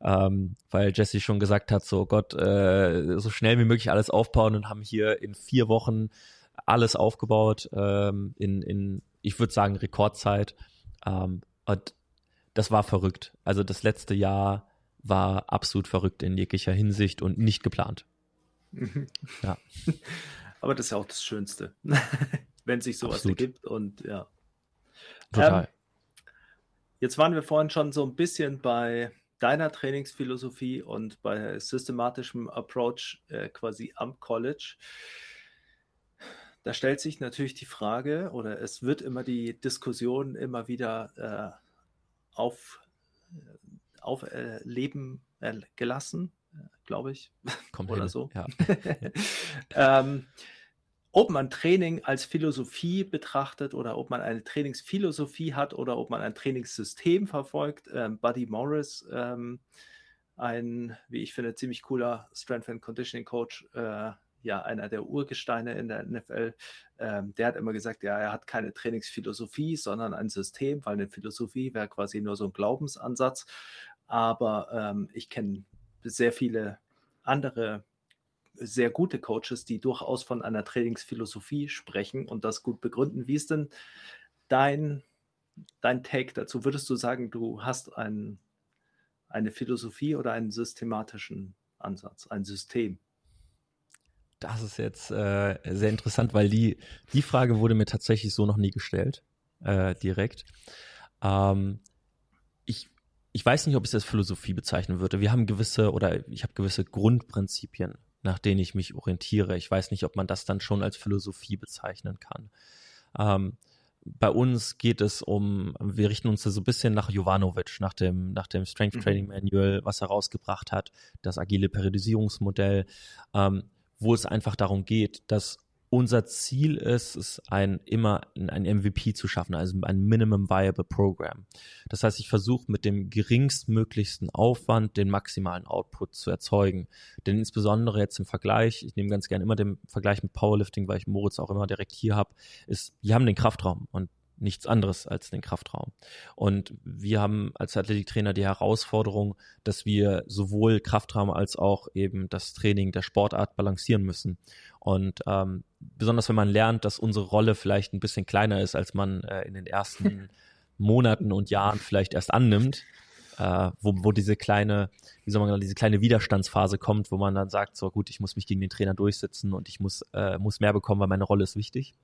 ähm, weil Jesse schon gesagt hat, so Gott, äh, so schnell wie möglich alles aufbauen und haben hier in vier Wochen alles aufgebaut, ähm, in, in, ich würde sagen, Rekordzeit. Ähm, und das war verrückt. Also das letzte Jahr war absolut verrückt in jeglicher Hinsicht und nicht geplant. ja. Aber das ist ja auch das Schönste, wenn sich sowas Absolut. ergibt und ja. Total. Ähm, jetzt waren wir vorhin schon so ein bisschen bei deiner Trainingsphilosophie und bei systematischem Approach äh, quasi am College. Da stellt sich natürlich die Frage oder es wird immer die Diskussion immer wieder äh, auf, äh, aufleben äh, gelassen glaube ich. Kommt oder hin. so. Ja. ähm, ob man Training als Philosophie betrachtet oder ob man eine Trainingsphilosophie hat oder ob man ein Trainingssystem verfolgt. Ähm, Buddy Morris, ähm, ein, wie ich finde, ziemlich cooler Strength and Conditioning Coach, äh, ja, einer der Urgesteine in der NFL, ähm, der hat immer gesagt, ja, er hat keine Trainingsphilosophie, sondern ein System, weil eine Philosophie wäre quasi nur so ein Glaubensansatz. Aber ähm, ich kenne sehr viele andere sehr gute Coaches, die durchaus von einer Trainingsphilosophie sprechen und das gut begründen. Wie ist denn dein, dein Take dazu? Würdest du sagen, du hast ein, eine Philosophie oder einen systematischen Ansatz, ein System? Das ist jetzt äh, sehr interessant, weil die, die Frage wurde mir tatsächlich so noch nie gestellt, äh, direkt. Ähm, ich ich weiß nicht, ob ich das als Philosophie bezeichnen würde. Wir haben gewisse oder ich habe gewisse Grundprinzipien, nach denen ich mich orientiere. Ich weiß nicht, ob man das dann schon als Philosophie bezeichnen kann. Ähm, bei uns geht es um, wir richten uns da so ein bisschen nach Jovanovic, nach dem, nach dem Strength mhm. Training Manual, was er rausgebracht hat, das agile Periodisierungsmodell, ähm, wo es einfach darum geht, dass unser Ziel ist es, ein immer ein MVP zu schaffen, also ein Minimum Viable Program. Das heißt, ich versuche mit dem geringstmöglichsten Aufwand den maximalen Output zu erzeugen. Denn insbesondere jetzt im Vergleich, ich nehme ganz gerne immer den Vergleich mit Powerlifting, weil ich Moritz auch immer direkt hier habe, ist, wir haben den Kraftraum und nichts anderes als den Kraftraum. Und wir haben als Athletiktrainer die Herausforderung, dass wir sowohl Kraftraum als auch eben das Training der Sportart balancieren müssen. Und ähm, besonders wenn man lernt, dass unsere Rolle vielleicht ein bisschen kleiner ist, als man äh, in den ersten Monaten und Jahren vielleicht erst annimmt, äh, wo, wo diese kleine, wie soll man sagen, diese kleine Widerstandsphase kommt, wo man dann sagt, so gut, ich muss mich gegen den Trainer durchsetzen und ich muss, äh, muss mehr bekommen, weil meine Rolle ist wichtig.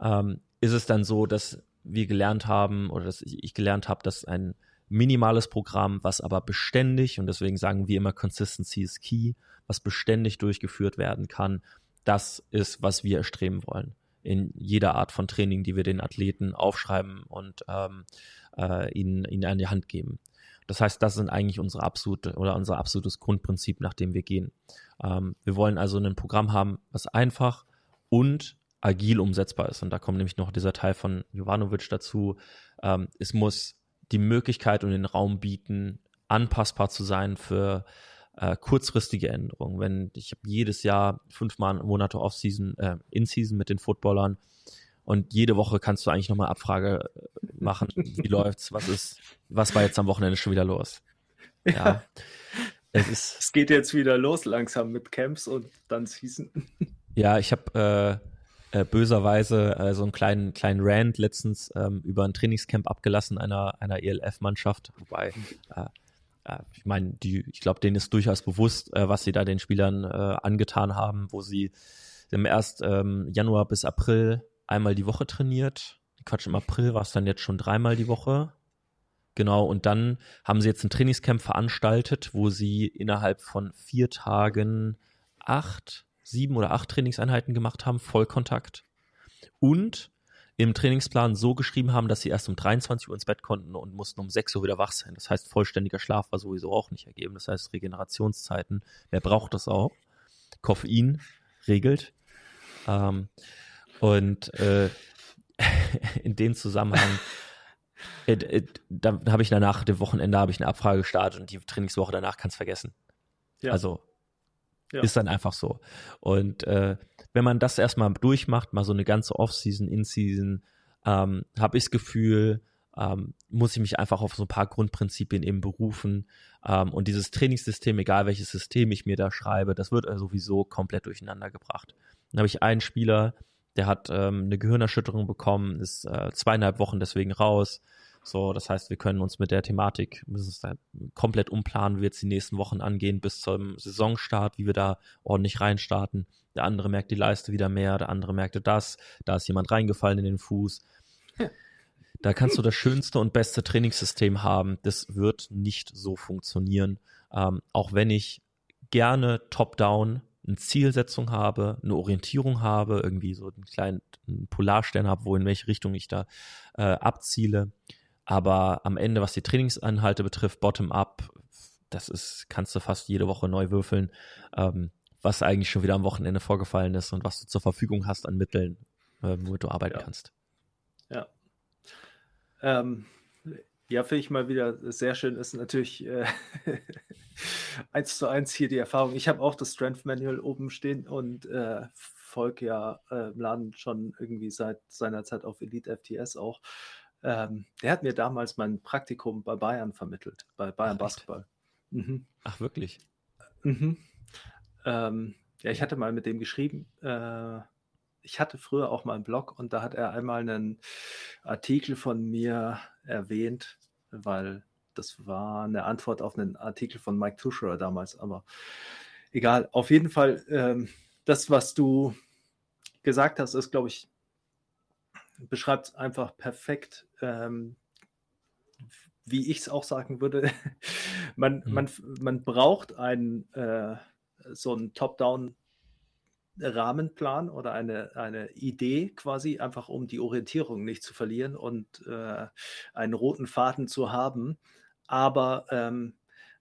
Ähm, ist es dann so, dass wir gelernt haben oder dass ich gelernt habe, dass ein minimales Programm, was aber beständig und deswegen sagen wir immer Consistency is key, was beständig durchgeführt werden kann, das ist, was wir erstreben wollen in jeder Art von Training, die wir den Athleten aufschreiben und ähm, äh, ihnen, ihnen an die Hand geben. Das heißt, das sind eigentlich unsere absolute oder unser absolutes Grundprinzip, nach dem wir gehen. Ähm, wir wollen also ein Programm haben, was einfach und agil umsetzbar ist. Und da kommt nämlich noch dieser Teil von Jovanovic dazu. Ähm, es muss die Möglichkeit und den Raum bieten, anpassbar zu sein für äh, kurzfristige Änderungen. Wenn ich habe jedes Jahr fünf Monate Off-Season, äh, In-Season mit den Footballern und jede Woche kannst du eigentlich nochmal Abfrage äh, machen. Wie läuft's? Was ist, was war jetzt am Wochenende schon wieder los? Ja. ja. Es, ist, es geht jetzt wieder los langsam mit Camps und dann Season. Ja, ich habe äh, äh, böserweise äh, so einen kleinen, kleinen Rant letztens ähm, über ein Trainingscamp abgelassen einer, einer ELF-Mannschaft, wobei äh, ich meine, die, ich glaube, denen ist durchaus bewusst, äh, was sie da den Spielern äh, angetan haben, wo sie, sie haben erst ähm, Januar bis April einmal die Woche trainiert. Quatsch, im April war es dann jetzt schon dreimal die Woche. Genau, und dann haben sie jetzt ein Trainingscamp veranstaltet, wo sie innerhalb von vier Tagen acht, sieben oder acht Trainingseinheiten gemacht haben, Vollkontakt. Und im Trainingsplan so geschrieben haben, dass sie erst um 23 Uhr ins Bett konnten und mussten um 6 Uhr wieder wach sein. Das heißt, vollständiger Schlaf war sowieso auch nicht ergeben. Das heißt, Regenerationszeiten, wer braucht das auch? Koffein regelt. Ähm, und äh, in dem Zusammenhang, äh, äh, da habe ich danach, dem Wochenende, habe ich eine Abfrage gestartet und die Trainingswoche danach kannst vergessen. Ja. Also ja. ist dann einfach so. Und äh, wenn man das erstmal durchmacht, mal so eine ganze Off-Season, In-Season, ähm, habe ich das Gefühl, ähm, muss ich mich einfach auf so ein paar Grundprinzipien eben berufen. Ähm, und dieses Trainingssystem, egal welches System ich mir da schreibe, das wird sowieso komplett durcheinander gebracht. Dann habe ich einen Spieler, der hat ähm, eine Gehirnerschütterung bekommen, ist äh, zweieinhalb Wochen deswegen raus. So, das heißt, wir können uns mit der Thematik müssen es dann komplett umplanen, wie wir jetzt die nächsten Wochen angehen bis zum Saisonstart, wie wir da ordentlich reinstarten. Der andere merkt die Leiste wieder mehr, der andere merkte das, da ist jemand reingefallen in den Fuß. Da kannst du das schönste und beste Trainingssystem haben. Das wird nicht so funktionieren. Ähm, auch wenn ich gerne top-down eine Zielsetzung habe, eine Orientierung habe, irgendwie so einen kleinen Polarstern habe, wo in welche Richtung ich da äh, abziele. Aber am Ende, was die Trainingsanhalte betrifft, bottom-up, das ist, kannst du fast jede Woche neu würfeln, ähm, was eigentlich schon wieder am Wochenende vorgefallen ist und was du zur Verfügung hast an Mitteln, äh, womit du arbeiten ja. kannst. Ja. Ähm, ja, finde ich mal wieder sehr schön. Ist natürlich äh, eins zu eins hier die Erfahrung. Ich habe auch das Strength Manual oben stehen und äh, folge ja äh, im Laden schon irgendwie seit seiner Zeit auf Elite FTS auch. Ähm, der hat mir damals mein Praktikum bei Bayern vermittelt, bei Bayern Ach, Basketball. Mhm. Ach, wirklich? Mhm. Ähm, ja, ich hatte mal mit dem geschrieben. Äh, ich hatte früher auch mal einen Blog und da hat er einmal einen Artikel von mir erwähnt, weil das war eine Antwort auf einen Artikel von Mike Tuscherer damals, aber egal. Auf jeden Fall, ähm, das, was du gesagt hast, ist, glaube ich, beschreibt einfach perfekt, ähm, wie ich es auch sagen würde. man, mhm. man, man braucht einen, äh, so einen Top-Down- Rahmenplan oder eine, eine Idee quasi, einfach um die Orientierung nicht zu verlieren und äh, einen roten Faden zu haben. Aber ähm,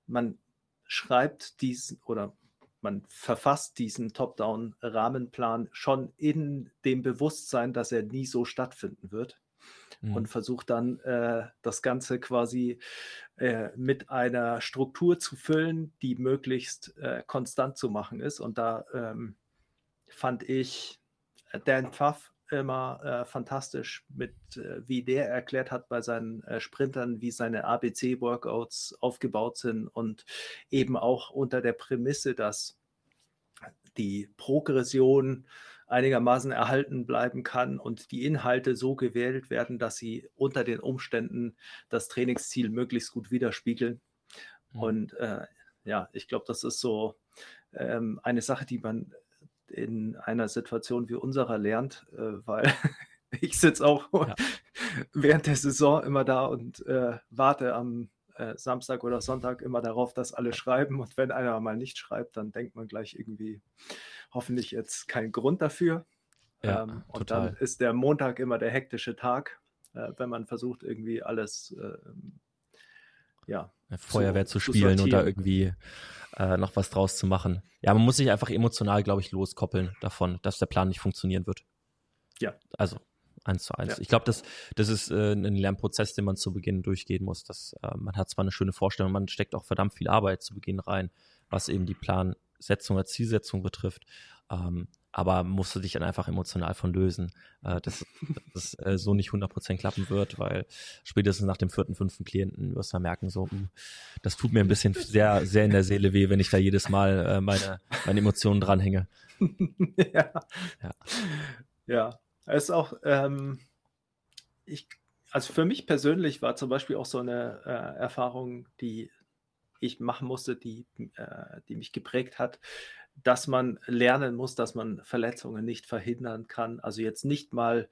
man schreibt diesen oder man verfasst diesen Top-Down-Rahmenplan schon in dem Bewusstsein, dass er nie so stattfinden wird. Mhm. Und versucht dann äh, das Ganze quasi äh, mit einer Struktur zu füllen, die möglichst äh, konstant zu machen ist. Und da ähm, fand ich äh, Dan Pfaff immer äh, fantastisch, mit äh, wie der erklärt hat bei seinen Sprintern, wie seine ABC-Workouts aufgebaut sind und eben auch unter der Prämisse, dass die Progression einigermaßen erhalten bleiben kann und die Inhalte so gewählt werden, dass sie unter den Umständen das Trainingsziel möglichst gut widerspiegeln. Mhm. Und äh, ja, ich glaube, das ist so ähm, eine Sache, die man in einer Situation wie unserer lernt, äh, weil ich sitze auch ja. während der Saison immer da und äh, warte am äh, Samstag oder Sonntag immer darauf, dass alle schreiben. Und wenn einer mal nicht schreibt, dann denkt man gleich irgendwie, hoffentlich jetzt kein Grund dafür. Ja, ähm, und dann ist der Montag immer der hektische Tag, äh, wenn man versucht, irgendwie alles ähm, ja, Feuerwehr zu, zu spielen zu und da irgendwie äh, noch was draus zu machen. Ja, man muss sich einfach emotional, glaube ich, loskoppeln davon, dass der Plan nicht funktionieren wird. Ja. Also eins zu eins. Ja. Ich glaube, das, das ist äh, ein Lernprozess, den man zu Beginn durchgehen muss. Das, äh, man hat zwar eine schöne Vorstellung, man steckt auch verdammt viel Arbeit zu Beginn rein, was eben die Plansetzung oder Zielsetzung betrifft. Ähm, aber musst du dich dann einfach emotional von lösen, äh, dass das äh, so nicht 100% klappen wird, weil spätestens nach dem vierten, fünften Klienten wirst du merken, so, mh, hm, das tut mir ein bisschen sehr, sehr in der Seele weh, wenn ich da jedes Mal äh, meine, meine Emotionen dranhänge. ja. ja. Ja, es ist auch, ähm, ich, also für mich persönlich war zum Beispiel auch so eine äh, Erfahrung, die ich machen musste, die, äh, die mich geprägt hat, dass man lernen muss, dass man Verletzungen nicht verhindern kann. Also jetzt nicht mal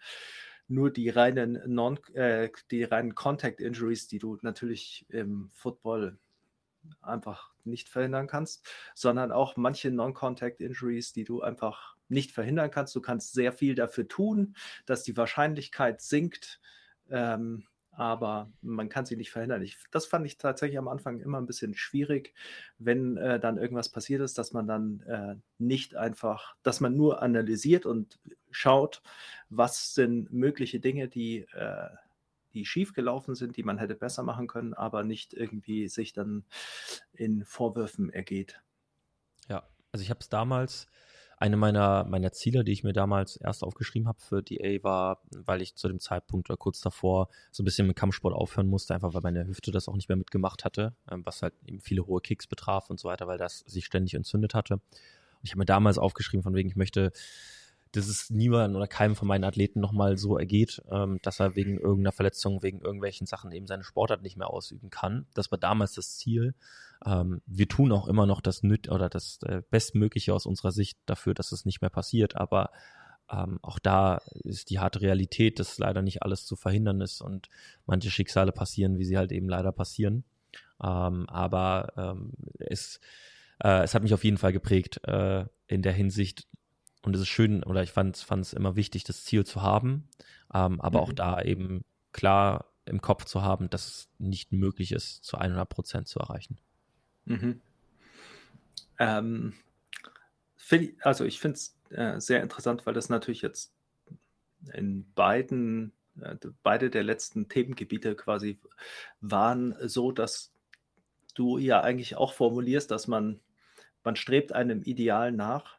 nur die reinen Non, äh, die reinen Contact Injuries, die du natürlich im Football einfach nicht verhindern kannst, sondern auch manche Non-Contact Injuries, die du einfach nicht verhindern kannst. Du kannst sehr viel dafür tun, dass die Wahrscheinlichkeit sinkt. Ähm, aber man kann sie nicht verhindern. Ich, das fand ich tatsächlich am Anfang immer ein bisschen schwierig, wenn äh, dann irgendwas passiert ist, dass man dann äh, nicht einfach, dass man nur analysiert und schaut, was sind mögliche Dinge, die, äh, die schiefgelaufen sind, die man hätte besser machen können, aber nicht irgendwie sich dann in Vorwürfen ergeht. Ja, also ich habe es damals eine meiner, meiner Ziele, die ich mir damals erst aufgeschrieben habe für DA, war, weil ich zu dem Zeitpunkt oder kurz davor so ein bisschen mit Kampfsport aufhören musste, einfach weil meine Hüfte das auch nicht mehr mitgemacht hatte, ähm, was halt eben viele hohe Kicks betraf und so weiter, weil das sich ständig entzündet hatte. Und ich habe mir damals aufgeschrieben, von wegen, ich möchte dass es niemandem oder keinem von meinen Athleten nochmal so ergeht, ähm, dass er wegen irgendeiner Verletzung, wegen irgendwelchen Sachen eben seine Sportart nicht mehr ausüben kann. Das war damals das Ziel. Ähm, wir tun auch immer noch das Nüt oder das äh, Bestmögliche aus unserer Sicht dafür, dass es nicht mehr passiert, aber ähm, auch da ist die harte Realität, dass leider nicht alles zu verhindern ist und manche Schicksale passieren, wie sie halt eben leider passieren. Ähm, aber ähm, es, äh, es hat mich auf jeden Fall geprägt äh, in der Hinsicht, und es ist schön, oder ich fand es immer wichtig, das Ziel zu haben, ähm, aber mhm. auch da eben klar im Kopf zu haben, dass es nicht möglich ist, zu 100 Prozent zu erreichen. Mhm. Ähm, also ich finde es äh, sehr interessant, weil das natürlich jetzt in beiden, äh, beide der letzten Themengebiete quasi waren so, dass du ja eigentlich auch formulierst, dass man, man strebt einem Ideal nach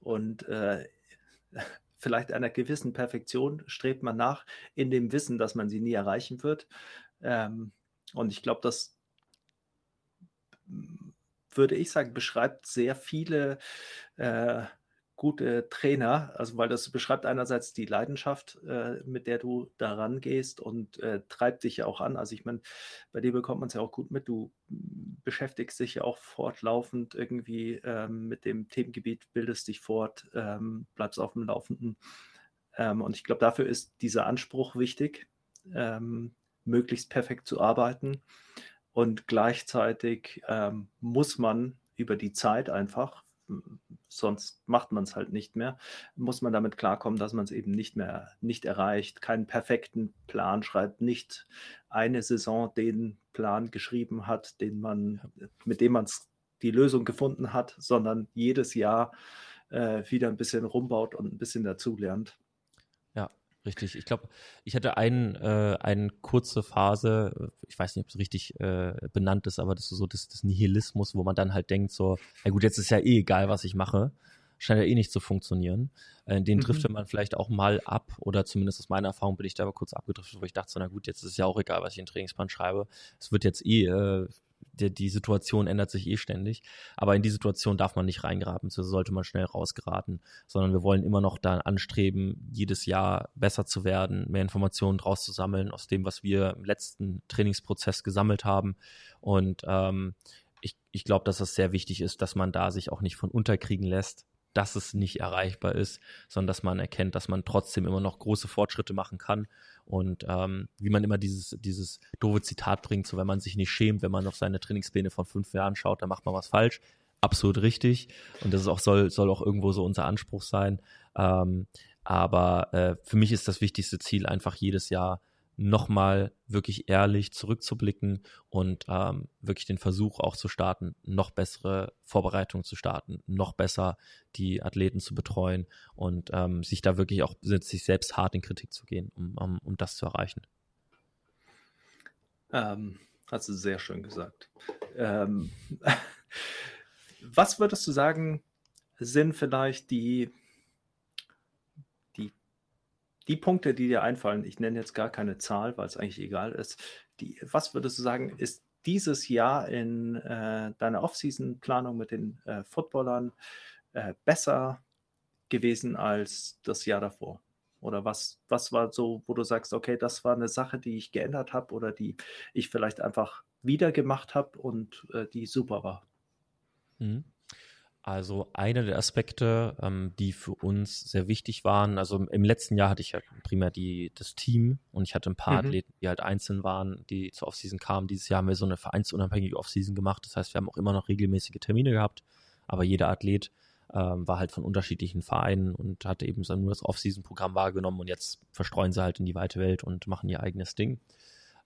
und äh, vielleicht einer gewissen Perfektion strebt man nach, in dem Wissen, dass man sie nie erreichen wird. Ähm, und ich glaube, das würde ich sagen, beschreibt sehr viele äh, gute Trainer, also weil das beschreibt einerseits die Leidenschaft, äh, mit der du daran gehst und äh, treibt dich ja auch an. Also ich meine, bei dir bekommt man es ja auch gut mit. Du beschäftigst dich ja auch fortlaufend irgendwie ähm, mit dem Themengebiet, bildest dich fort, ähm, bleibst auf dem Laufenden. Ähm, und ich glaube, dafür ist dieser Anspruch wichtig, ähm, möglichst perfekt zu arbeiten. Und gleichzeitig ähm, muss man über die Zeit einfach sonst macht man es halt nicht mehr, muss man damit klarkommen, dass man es eben nicht mehr nicht erreicht, keinen perfekten Plan schreibt, nicht eine Saison den Plan geschrieben hat, den man, mit dem man die Lösung gefunden hat, sondern jedes Jahr äh, wieder ein bisschen rumbaut und ein bisschen dazulernt. Richtig. Ich glaube, ich hatte ein, äh, eine kurze Phase, ich weiß nicht, ob es richtig äh, benannt ist, aber das ist so das, das Nihilismus, wo man dann halt denkt so, ja gut, jetzt ist ja eh egal, was ich mache. Scheint ja eh nicht zu funktionieren. Äh, den mhm. driftet man vielleicht auch mal ab oder zumindest aus meiner Erfahrung bin ich da aber kurz abgedriftet, wo ich dachte so, na gut, jetzt ist es ja auch egal, was ich in Trainingsplan schreibe. Es wird jetzt eh, äh, die, die Situation ändert sich eh ständig. Aber in die Situation darf man nicht reingraben, so sollte man schnell rausgeraten, sondern wir wollen immer noch da anstreben, jedes Jahr besser zu werden, mehr Informationen draus zu sammeln aus dem, was wir im letzten Trainingsprozess gesammelt haben. Und ähm, ich, ich glaube, dass es sehr wichtig ist, dass man da sich auch nicht von unterkriegen lässt, dass es nicht erreichbar ist, sondern dass man erkennt, dass man trotzdem immer noch große Fortschritte machen kann. Und ähm, wie man immer dieses, dieses doofe Zitat bringt, so wenn man sich nicht schämt, wenn man auf seine Trainingspläne von fünf Jahren schaut, dann macht man was falsch. Absolut richtig. Und das ist auch, soll, soll auch irgendwo so unser Anspruch sein. Ähm, aber äh, für mich ist das wichtigste Ziel einfach jedes Jahr nochmal wirklich ehrlich zurückzublicken und ähm, wirklich den Versuch auch zu starten, noch bessere Vorbereitungen zu starten, noch besser die Athleten zu betreuen und ähm, sich da wirklich auch sich selbst hart in Kritik zu gehen, um, um, um das zu erreichen. Ähm, hast du sehr schön gesagt. Ähm, was würdest du sagen, sind vielleicht die die Punkte, die dir einfallen, ich nenne jetzt gar keine Zahl, weil es eigentlich egal ist, die, was würdest du sagen, ist dieses Jahr in äh, deiner Off-Season-Planung mit den äh, Footballern äh, besser gewesen als das Jahr davor? Oder was, was war so, wo du sagst, okay, das war eine Sache, die ich geändert habe oder die ich vielleicht einfach wieder gemacht habe und äh, die super war? Mhm. Also einer der Aspekte, ähm, die für uns sehr wichtig waren, also im letzten Jahr hatte ich ja primär die, das Team und ich hatte ein paar mhm. Athleten, die halt einzeln waren, die zur Offseason kamen. Dieses Jahr haben wir so eine vereinsunabhängige Offseason gemacht. Das heißt, wir haben auch immer noch regelmäßige Termine gehabt, aber jeder Athlet ähm, war halt von unterschiedlichen Vereinen und hatte eben so nur das Offseason-Programm wahrgenommen und jetzt verstreuen sie halt in die weite Welt und machen ihr eigenes Ding.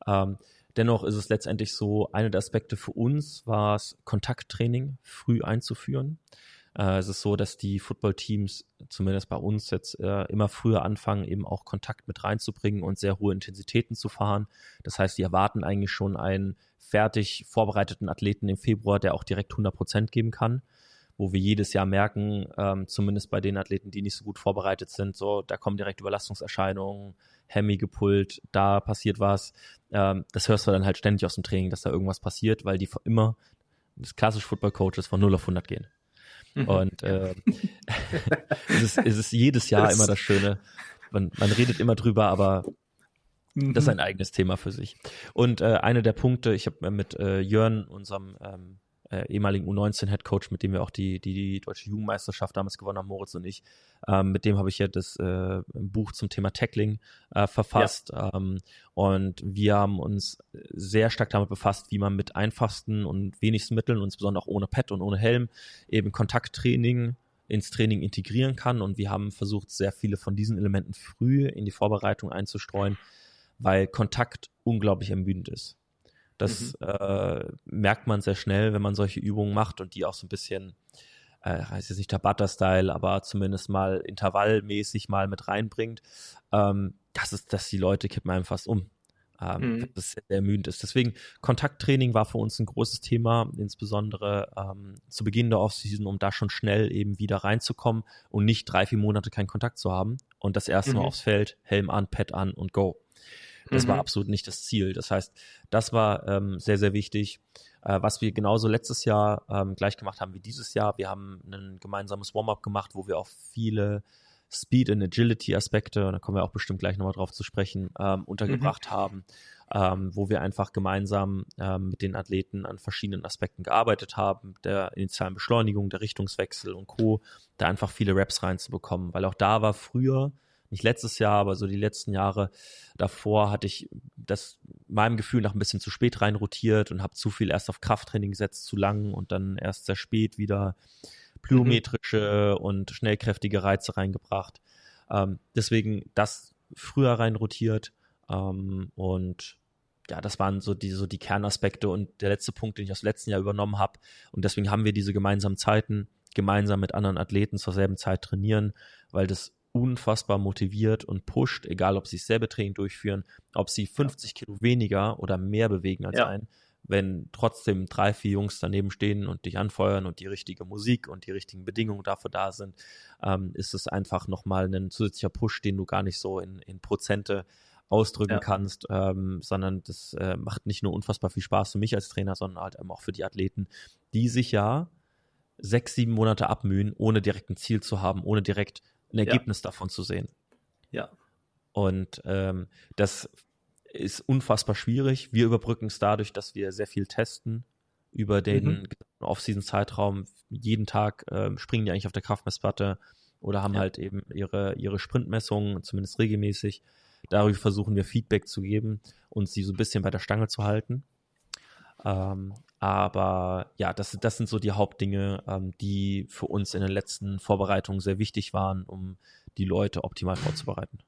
Ähm, Dennoch ist es letztendlich so, einer der Aspekte für uns war es, Kontakttraining früh einzuführen. Äh, es ist so, dass die Footballteams, zumindest bei uns jetzt, äh, immer früher anfangen, eben auch Kontakt mit reinzubringen und sehr hohe Intensitäten zu fahren. Das heißt, die erwarten eigentlich schon einen fertig vorbereiteten Athleten im Februar, der auch direkt 100 Prozent geben kann wo wir jedes Jahr merken, ähm, zumindest bei den Athleten, die nicht so gut vorbereitet sind, so, da kommen direkt Überlastungserscheinungen, Hemi gepult, da passiert was. Ähm, das hörst du dann halt ständig aus dem Training, dass da irgendwas passiert, weil die immer, das klassische Football-Coaches von 0 auf 100 gehen. Mhm. Und äh, es, ist, es ist jedes Jahr immer das Schöne. Man, man redet immer drüber, aber das ist ein mhm. eigenes Thema für sich. Und äh, einer der Punkte, ich habe mit äh, Jörn, unserem ähm, äh, ehemaligen U19-Headcoach, mit dem wir auch die, die, die deutsche Jugendmeisterschaft damals gewonnen haben, Moritz und ich. Ähm, mit dem habe ich ja das äh, Buch zum Thema Tackling äh, verfasst. Ja. Ähm, und wir haben uns sehr stark damit befasst, wie man mit einfachsten und wenigsten Mitteln, insbesondere auch ohne Pad und ohne Helm, eben Kontakttraining ins Training integrieren kann. Und wir haben versucht, sehr viele von diesen Elementen früh in die Vorbereitung einzustreuen, weil Kontakt unglaublich ermüdend ist. Das mhm. äh, merkt man sehr schnell, wenn man solche Übungen macht und die auch so ein bisschen, äh, heißt jetzt nicht Tabata-Style, aber zumindest mal intervallmäßig mal mit reinbringt. Ähm, das ist, dass die Leute kippen einem fast um. Ähm, mhm. Das sehr ermüdend ist. Deswegen Kontakttraining war für uns ein großes Thema, insbesondere ähm, zu Beginn der Offseason, um da schon schnell eben wieder reinzukommen und nicht drei, vier Monate keinen Kontakt zu haben und das erste mhm. Mal aufs Feld, Helm an, Pad an und go. Das mhm. war absolut nicht das Ziel. Das heißt, das war ähm, sehr, sehr wichtig. Äh, was wir genauso letztes Jahr ähm, gleich gemacht haben wie dieses Jahr, wir haben ein gemeinsames Warm-up gemacht, wo wir auch viele Speed- und Agility-Aspekte, da kommen wir auch bestimmt gleich nochmal drauf zu sprechen, ähm, untergebracht mhm. haben, ähm, wo wir einfach gemeinsam ähm, mit den Athleten an verschiedenen Aspekten gearbeitet haben, der initialen Beschleunigung, der Richtungswechsel und Co., da einfach viele Raps reinzubekommen, weil auch da war früher nicht letztes Jahr, aber so die letzten Jahre davor hatte ich das meinem Gefühl nach ein bisschen zu spät rein rotiert und habe zu viel erst auf Krafttraining gesetzt, zu lang und dann erst sehr spät wieder plyometrische mhm. und schnellkräftige Reize reingebracht. Ähm, deswegen das früher rein rotiert ähm, und ja, das waren so die, so die Kernaspekte und der letzte Punkt, den ich aus dem letzten Jahr übernommen habe. Und deswegen haben wir diese gemeinsamen Zeiten, gemeinsam mit anderen Athleten zur selben Zeit trainieren, weil das unfassbar motiviert und pusht, egal ob sie selber Training durchführen, ob sie 50 Kilo weniger oder mehr bewegen als ja. ein, wenn trotzdem drei, vier Jungs daneben stehen und dich anfeuern und die richtige Musik und die richtigen Bedingungen dafür da sind, ähm, ist es einfach nochmal ein zusätzlicher Push, den du gar nicht so in, in Prozente ausdrücken ja. kannst, ähm, sondern das äh, macht nicht nur unfassbar viel Spaß für mich als Trainer, sondern halt auch für die Athleten, die sich ja sechs, sieben Monate abmühen, ohne direkt ein Ziel zu haben, ohne direkt ein Ergebnis ja. davon zu sehen. Ja. Und ähm, das ist unfassbar schwierig. Wir überbrücken es dadurch, dass wir sehr viel testen über den mhm. Off-Season-Zeitraum. Jeden Tag ähm, springen die eigentlich auf der Kraftmessplatte oder haben ja. halt eben ihre, ihre Sprintmessungen, zumindest regelmäßig. Darüber versuchen wir Feedback zu geben und sie so ein bisschen bei der Stange zu halten. Ähm, aber ja, das, das sind so die Hauptdinge, ähm, die für uns in den letzten Vorbereitungen sehr wichtig waren, um die Leute optimal vorzubereiten.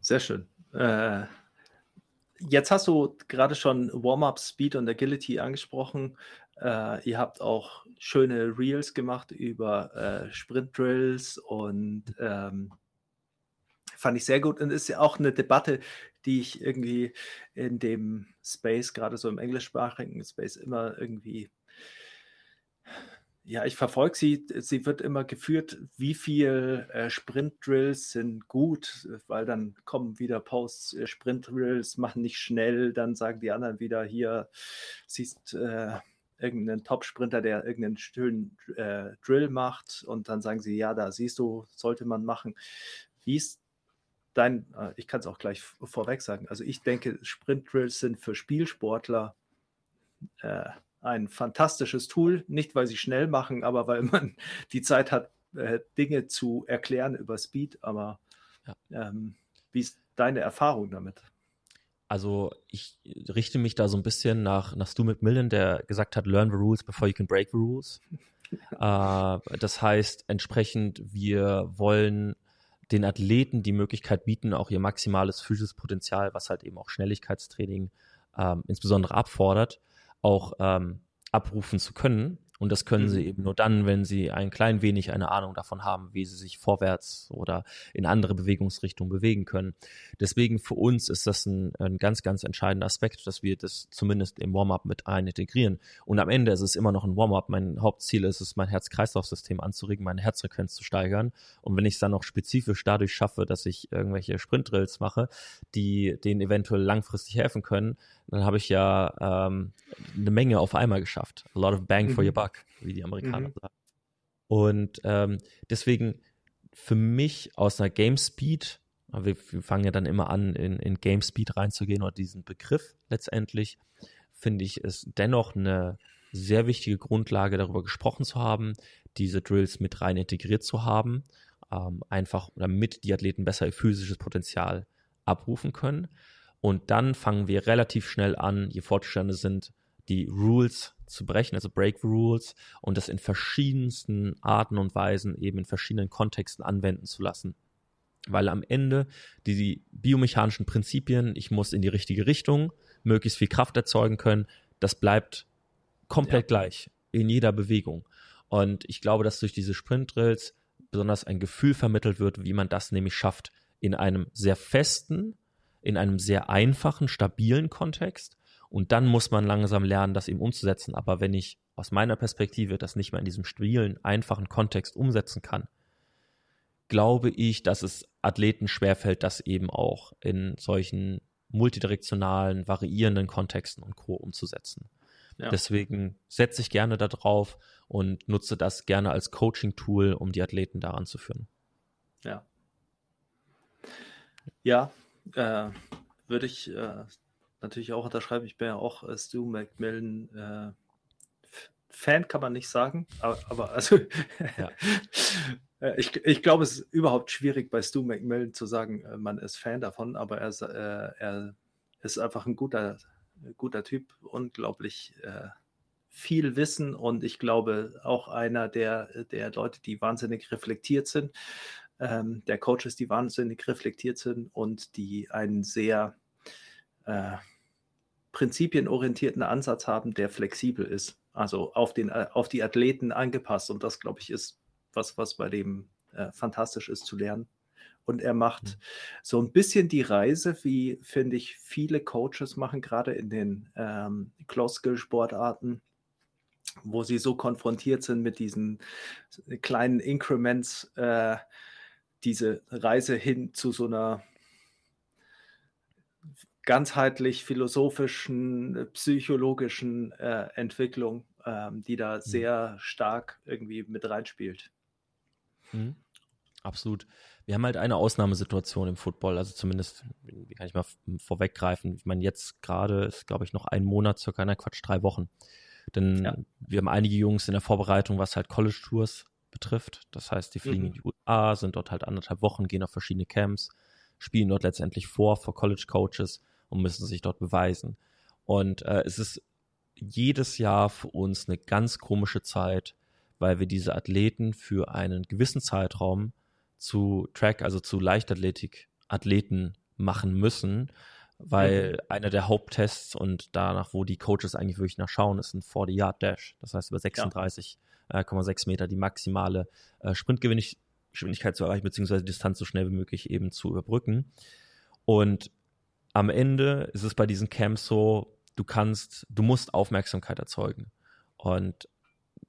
Sehr schön. Äh, jetzt hast du gerade schon Warm-up, Speed und Agility angesprochen. Äh, ihr habt auch schöne Reels gemacht über äh, Sprint-Drills und ähm, fand ich sehr gut. Und ist ja auch eine Debatte, die ich irgendwie in dem Space, gerade so im englischsprachigen Space, immer irgendwie, ja, ich verfolge sie. Sie wird immer geführt, wie viel äh, Sprint-Drills sind gut, weil dann kommen wieder Posts, äh, Sprint-Drills machen nicht schnell, dann sagen die anderen wieder hier, siehst äh, irgendeinen Top-Sprinter, der irgendeinen schönen äh, Drill macht und dann sagen sie, ja, da siehst du, sollte man machen. Wie ist dein, äh, ich kann es auch gleich vorweg sagen, also ich denke, Sprint-Drills sind für Spielsportler äh, ein fantastisches Tool, nicht weil sie schnell machen, aber weil man die Zeit hat, äh, Dinge zu erklären über Speed. Aber ja. ähm, wie ist deine Erfahrung damit? Also ich richte mich da so ein bisschen nach, nach Stu McMillan, der gesagt hat, learn the rules before you can break the rules. äh, das heißt, entsprechend, wir wollen den Athleten die Möglichkeit bieten, auch ihr maximales physisches Potenzial, was halt eben auch Schnelligkeitstraining ähm, insbesondere abfordert, auch ähm, abrufen zu können. Und das können mhm. sie eben nur dann, wenn sie ein klein wenig eine Ahnung davon haben, wie sie sich vorwärts oder in andere Bewegungsrichtungen bewegen können. Deswegen für uns ist das ein, ein ganz, ganz entscheidender Aspekt, dass wir das zumindest im Warm-up mit ein integrieren. Und am Ende ist es immer noch ein Warm-up. Mein Hauptziel ist es, mein Herz-Kreislauf-System anzuregen, meine Herzfrequenz zu steigern. Und wenn ich es dann noch spezifisch dadurch schaffe, dass ich irgendwelche Sprintdrills mache, die denen eventuell langfristig helfen können, dann habe ich ja ähm, eine Menge auf einmal geschafft. A lot of bang for your mhm. buck, wie die Amerikaner mhm. sagen. Und ähm, deswegen für mich aus einer Game Speed, wir, wir fangen ja dann immer an, in, in Game Speed reinzugehen oder diesen Begriff letztendlich, finde ich es dennoch eine sehr wichtige Grundlage, darüber gesprochen zu haben, diese Drills mit rein integriert zu haben, ähm, einfach damit die Athleten besser ihr physisches Potenzial abrufen können. Und dann fangen wir relativ schnell an, je fortgeschrittener sind, die Rules zu brechen, also Break the Rules und das in verschiedensten Arten und Weisen eben in verschiedenen Kontexten anwenden zu lassen. Weil am Ende die, die biomechanischen Prinzipien, ich muss in die richtige Richtung, möglichst viel Kraft erzeugen können, das bleibt komplett ja. gleich in jeder Bewegung. Und ich glaube, dass durch diese Sprint-Drills besonders ein Gefühl vermittelt wird, wie man das nämlich schafft, in einem sehr festen, in einem sehr einfachen, stabilen Kontext. Und dann muss man langsam lernen, das eben umzusetzen. Aber wenn ich aus meiner Perspektive das nicht mehr in diesem stabilen, einfachen Kontext umsetzen kann, glaube ich, dass es Athleten schwerfällt, das eben auch in solchen multidirektionalen, variierenden Kontexten und Co. umzusetzen. Ja. Deswegen setze ich gerne darauf und nutze das gerne als Coaching-Tool, um die Athleten daran zu führen. Ja. Ja, äh, würde ich äh, natürlich auch unterschreiben. Ich bin ja auch äh, Stu McMillan äh, Fan, kann man nicht sagen, aber, aber also ja. Äh, ich, ich glaube, es ist überhaupt schwierig bei Stu McMillan zu sagen, äh, man ist Fan davon, aber er, er ist einfach ein guter, guter Typ, unglaublich viel Wissen und ich glaube auch einer der, der Leute, die wahnsinnig reflektiert sind ähm, der Coaches, die wahnsinnig reflektiert sind und die einen sehr äh, prinzipienorientierten Ansatz haben, der flexibel ist, also auf, den, äh, auf die Athleten angepasst. Und das, glaube ich, ist was, was bei dem äh, fantastisch ist zu lernen. Und er macht mhm. so ein bisschen die Reise, wie finde ich viele Coaches machen, gerade in den ähm, Close-Skill-Sportarten, wo sie so konfrontiert sind mit diesen kleinen Increments, äh, diese Reise hin zu so einer ganzheitlich philosophischen, psychologischen äh, Entwicklung, ähm, die da mhm. sehr stark irgendwie mit reinspielt. Mhm. Absolut. Wir haben halt eine Ausnahmesituation im Football, also zumindest, wie kann ich mal vorweggreifen? Ich meine, jetzt gerade ist, glaube ich, noch ein Monat, circa, na Quatsch, drei Wochen. Denn ja. wir haben einige Jungs in der Vorbereitung, was halt College Tours betrifft. Das heißt, die fliegen mhm. in die USA, sind dort halt anderthalb Wochen, gehen auf verschiedene Camps, spielen dort letztendlich vor, vor College Coaches und müssen sich dort beweisen. Und äh, es ist jedes Jahr für uns eine ganz komische Zeit, weil wir diese Athleten für einen gewissen Zeitraum zu Track, also zu Leichtathletik Athleten machen müssen, weil mhm. einer der Haupttests und danach, wo die Coaches eigentlich wirklich nachschauen, ist ein 40-Yard-Dash. Das heißt, über 36,6 ja. Äh, Meter die maximale äh, Sprintgeschwindigkeit zu erreichen, beziehungsweise Distanz so schnell wie möglich eben zu überbrücken. Und am Ende ist es bei diesen Camps so, du kannst, du musst Aufmerksamkeit erzeugen. Und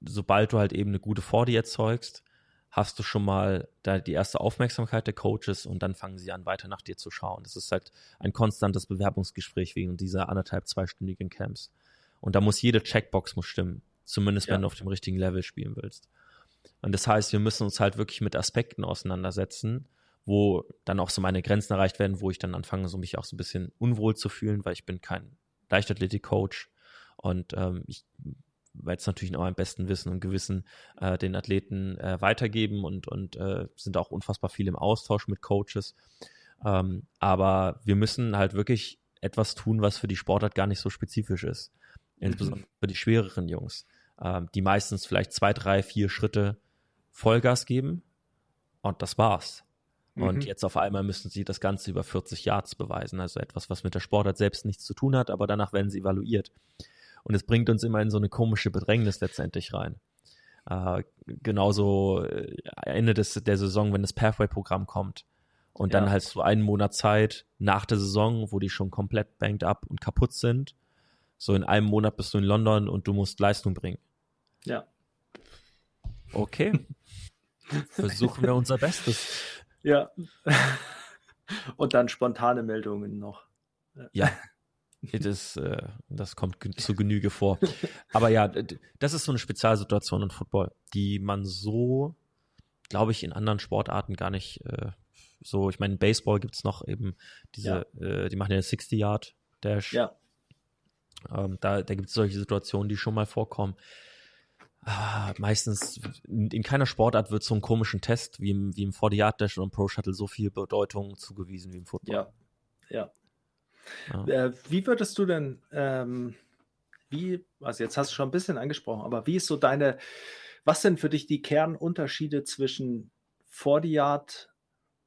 sobald du halt eben eine gute 40 erzeugst, hast du schon mal da die erste Aufmerksamkeit der Coaches und dann fangen sie an, weiter nach dir zu schauen. Das ist halt ein konstantes Bewerbungsgespräch wegen dieser anderthalb, zweistündigen Camps. Und da muss jede Checkbox muss stimmen. Zumindest ja. wenn du auf dem richtigen Level spielen willst. Und das heißt, wir müssen uns halt wirklich mit Aspekten auseinandersetzen, wo dann auch so meine Grenzen erreicht werden, wo ich dann anfange, so mich auch so ein bisschen unwohl zu fühlen, weil ich bin kein Leichtathletik-Coach und ähm, ich weil es natürlich auch am besten Wissen und Gewissen äh, den Athleten äh, weitergeben und, und äh, sind auch unfassbar viel im Austausch mit Coaches. Ähm, aber wir müssen halt wirklich etwas tun, was für die Sportart gar nicht so spezifisch ist. Insbesondere mhm. für die schwereren Jungs, ähm, die meistens vielleicht zwei, drei, vier Schritte Vollgas geben und das war's. Und mhm. jetzt auf einmal müssen sie das Ganze über 40 Yards beweisen. Also etwas, was mit der Sportart selbst nichts zu tun hat, aber danach werden sie evaluiert. Und es bringt uns immer in so eine komische Bedrängnis letztendlich rein. Äh, genauso äh, Ende des, der Saison, wenn das Pathway-Programm kommt. Und ja. dann halt so einen Monat Zeit nach der Saison, wo die schon komplett banked up und kaputt sind. So in einem Monat bist du in London und du musst Leistung bringen. Ja. Okay. Versuchen wir unser Bestes. Ja. Und dann spontane Meldungen noch. Ja, das, äh, das kommt zu Genüge vor. Aber ja, das ist so eine Spezialsituation in Football, die man so, glaube ich, in anderen Sportarten gar nicht äh, so. Ich meine, in Baseball gibt es noch eben diese, ja. äh, die machen ja 60 Yard Dash. Ja. Ähm, da da gibt es solche Situationen, die schon mal vorkommen. Ah, meistens in, in, keiner Sportart wird so einem komischen Test wie im, wie im 40 Yard Dash oder im Pro Shuttle so viel Bedeutung zugewiesen wie im Football. Ja, ja. Ja. Äh, wie würdest du denn, ähm, wie, also jetzt hast du schon ein bisschen angesprochen, aber wie ist so deine, was sind für dich die Kernunterschiede zwischen 40 Yard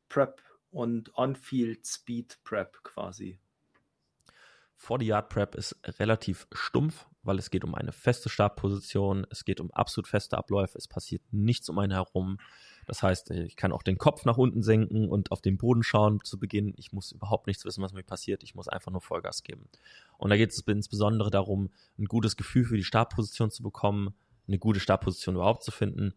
Prep und On-Field Speed Prep quasi? 40 Yard Prep ist relativ stumpf, weil es geht um eine feste Startposition, es geht um absolut feste Abläufe, es passiert nichts um einen herum. Das heißt, ich kann auch den Kopf nach unten senken und auf den Boden schauen zu Beginn. Ich muss überhaupt nichts wissen, was mir passiert. Ich muss einfach nur Vollgas geben. Und da geht es insbesondere darum, ein gutes Gefühl für die Startposition zu bekommen, eine gute Startposition überhaupt zu finden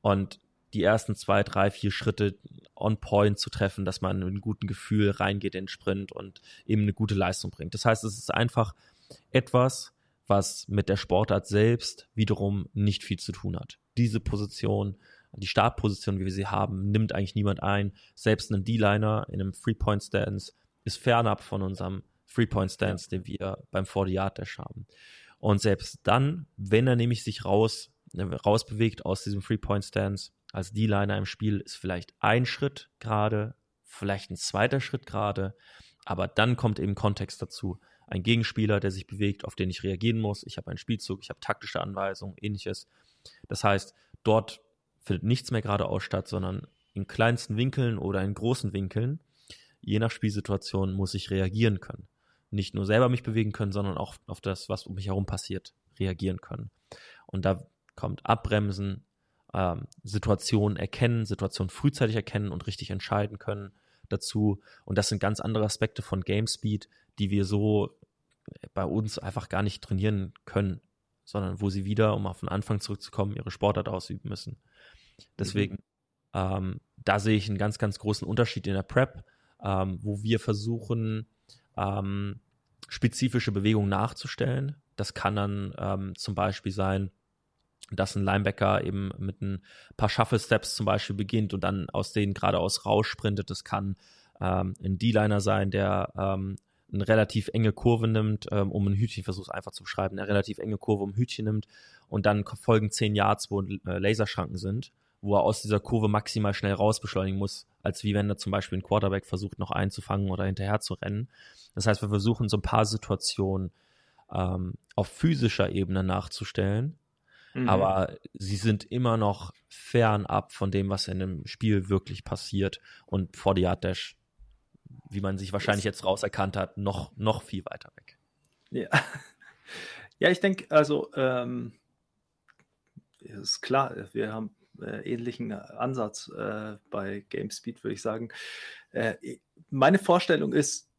und die ersten zwei, drei, vier Schritte on point zu treffen, dass man mit einem guten Gefühl reingeht in den Sprint und eben eine gute Leistung bringt. Das heißt, es ist einfach etwas, was mit der Sportart selbst wiederum nicht viel zu tun hat. Diese Position die Startposition, wie wir sie haben, nimmt eigentlich niemand ein. Selbst ein D-Liner in einem Three-Point-Stance ist fernab von unserem Three-Point-Stance, den wir beim 40-Yard-Dash haben. Und selbst dann, wenn er nämlich sich raus, äh, rausbewegt aus diesem Three-Point-Stance, als D-Liner im Spiel, ist vielleicht ein Schritt gerade, vielleicht ein zweiter Schritt gerade, aber dann kommt eben Kontext dazu. Ein Gegenspieler, der sich bewegt, auf den ich reagieren muss. Ich habe einen Spielzug, ich habe taktische Anweisungen, ähnliches. Das heißt, dort findet nichts mehr geradeaus statt, sondern in kleinsten Winkeln oder in großen Winkeln. Je nach Spielsituation muss ich reagieren können. Nicht nur selber mich bewegen können, sondern auch auf das, was um mich herum passiert, reagieren können. Und da kommt Abbremsen, ähm, Situationen erkennen, Situationen frühzeitig erkennen und richtig entscheiden können dazu. Und das sind ganz andere Aspekte von Game Speed, die wir so bei uns einfach gar nicht trainieren können, sondern wo sie wieder, um auf den Anfang zurückzukommen, ihre Sportart ausüben müssen. Deswegen, Ähm, da sehe ich einen ganz, ganz großen Unterschied in der Prep, ähm, wo wir versuchen, ähm, spezifische Bewegungen nachzustellen. Das kann dann ähm, zum Beispiel sein, dass ein Linebacker eben mit ein paar Shuffle Steps zum Beispiel beginnt und dann aus denen geradeaus raussprintet. Das kann ähm, ein D-Liner sein, der ähm, eine relativ enge Kurve nimmt, ähm, um ein Hütchen, ich versuche es einfach zu beschreiben, eine relativ enge Kurve um ein Hütchen nimmt und dann folgen zehn Yards, wo äh, Laserschranken sind, wo er aus dieser Kurve maximal schnell raus beschleunigen muss, als wie wenn er zum Beispiel ein Quarterback versucht, noch einzufangen oder hinterher zu rennen. Das heißt, wir versuchen so ein paar Situationen ähm, auf physischer Ebene nachzustellen, mhm. aber sie sind immer noch fernab von dem, was in dem Spiel wirklich passiert und vor die Yard Dash wie man sich wahrscheinlich jetzt rauserkannt hat, noch, noch viel weiter weg. Ja, ja ich denke, also ähm, ist klar, wir haben äh, ähnlichen Ansatz äh, bei GameSpeed, würde ich sagen. Äh, meine Vorstellung ist,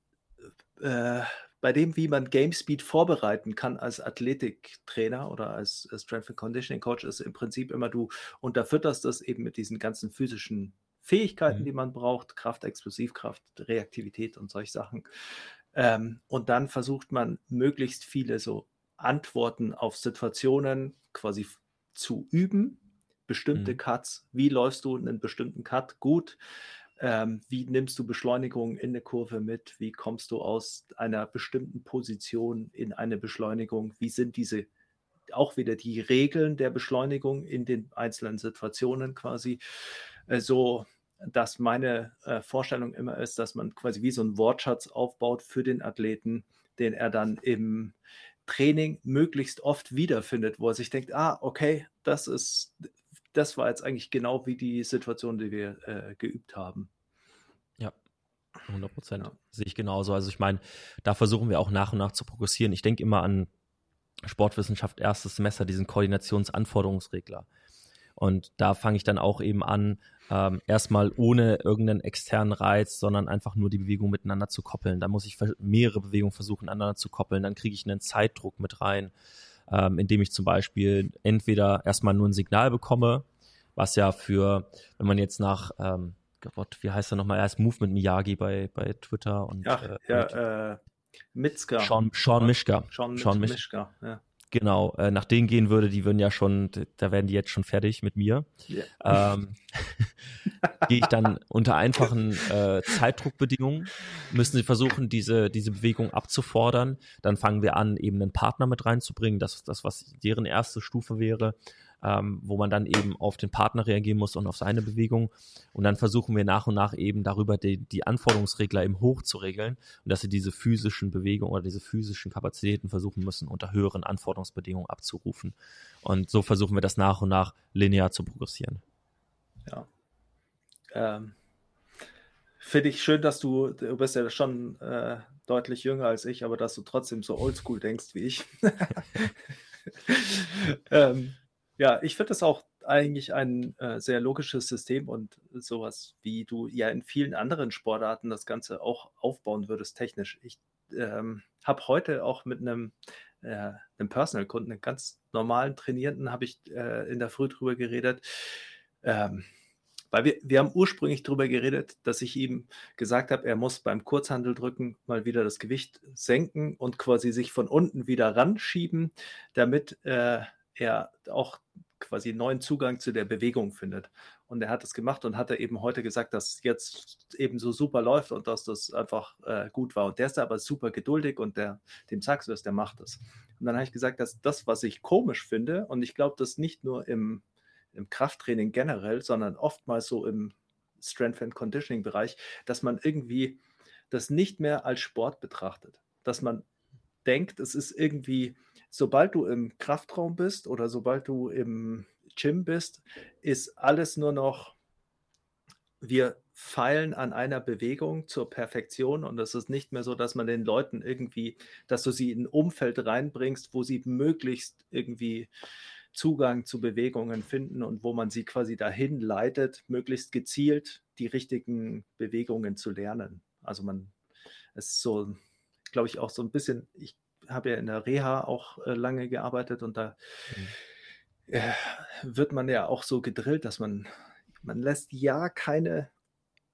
äh, bei dem, wie man GameSpeed vorbereiten kann als Athletiktrainer oder als, als Strength and Conditioning Coach, ist im Prinzip immer, du unterfütterst das eben mit diesen ganzen physischen Fähigkeiten, mhm. die man braucht, Kraft, Explosivkraft, Reaktivität und solche Sachen. Ähm, und dann versucht man möglichst viele so Antworten auf Situationen quasi zu üben, bestimmte mhm. Cuts. Wie läufst du einen bestimmten Cut gut? Ähm, wie nimmst du Beschleunigung in eine Kurve mit? Wie kommst du aus einer bestimmten Position in eine Beschleunigung? Wie sind diese auch wieder die Regeln der Beschleunigung in den einzelnen Situationen quasi äh, so dass meine äh, Vorstellung immer ist, dass man quasi wie so einen Wortschatz aufbaut für den Athleten, den er dann im Training möglichst oft wiederfindet, wo er sich denkt, ah, okay, das ist, das war jetzt eigentlich genau wie die Situation, die wir äh, geübt haben. Ja, 100 Prozent. Ja. Sehe ich genauso. Also ich meine, da versuchen wir auch nach und nach zu progressieren. Ich denke immer an Sportwissenschaft erstes Semester, diesen Koordinationsanforderungsregler. Und da fange ich dann auch eben an, ähm, erstmal ohne irgendeinen externen Reiz, sondern einfach nur die Bewegung miteinander zu koppeln. Da muss ich mehrere Bewegungen versuchen, aneinander zu koppeln. Dann kriege ich einen Zeitdruck mit rein, ähm, indem ich zum Beispiel entweder erstmal nur ein Signal bekomme, was ja für, wenn man jetzt nach, ähm, Gott, wie heißt er nochmal, er ist Movement Miyagi bei, bei Twitter und Ach, äh, ja, äh, Mitzka. Sean, Sean Mischka. Sean, Sean Mischka, ja. Genau, äh, nach denen gehen würde, die würden ja schon, da werden die jetzt schon fertig mit mir. Yeah. Ähm, Gehe ich dann unter einfachen äh, Zeitdruckbedingungen, müssen sie versuchen, diese, diese Bewegung abzufordern. Dann fangen wir an, eben einen Partner mit reinzubringen, das, das was deren erste Stufe wäre ähm, wo man dann eben auf den Partner reagieren muss und auf seine Bewegung. Und dann versuchen wir nach und nach eben darüber die, die Anforderungsregler eben hoch zu regeln und dass sie diese physischen Bewegungen oder diese physischen Kapazitäten versuchen müssen, unter höheren Anforderungsbedingungen abzurufen. Und so versuchen wir das nach und nach linear zu progressieren. Ja. Ähm, Finde ich schön, dass du, du bist ja schon äh, deutlich jünger als ich, aber dass du trotzdem so oldschool denkst wie ich. ähm, ja, ich finde das auch eigentlich ein äh, sehr logisches System und sowas, wie du ja in vielen anderen Sportarten das Ganze auch aufbauen würdest, technisch. Ich ähm, habe heute auch mit einem, äh, einem Personal-Kunden, einem ganz normalen Trainierenden, habe ich äh, in der Früh drüber geredet. Ähm, weil wir, wir haben ursprünglich darüber geredet, dass ich ihm gesagt habe, er muss beim Kurzhandeldrücken mal wieder das Gewicht senken und quasi sich von unten wieder ranschieben, damit äh, er auch quasi neuen Zugang zu der Bewegung findet. Und er hat es gemacht und hat er eben heute gesagt, dass jetzt eben so super läuft und dass das einfach äh, gut war. Und der ist aber super geduldig und der, dem sagst du das, der macht das. Und dann habe ich gesagt, dass das, was ich komisch finde, und ich glaube, das nicht nur im, im Krafttraining generell, sondern oftmals so im Strength and Conditioning Bereich, dass man irgendwie das nicht mehr als Sport betrachtet. Dass man denkt, es ist irgendwie sobald du im Kraftraum bist oder sobald du im Gym bist, ist alles nur noch, wir feilen an einer Bewegung zur Perfektion und es ist nicht mehr so, dass man den Leuten irgendwie, dass du sie in ein Umfeld reinbringst, wo sie möglichst irgendwie Zugang zu Bewegungen finden und wo man sie quasi dahin leitet, möglichst gezielt die richtigen Bewegungen zu lernen. Also man ist so, glaube ich, auch so ein bisschen, ich habe ja in der Reha auch äh, lange gearbeitet und da mhm. äh, wird man ja auch so gedrillt, dass man man lässt ja keine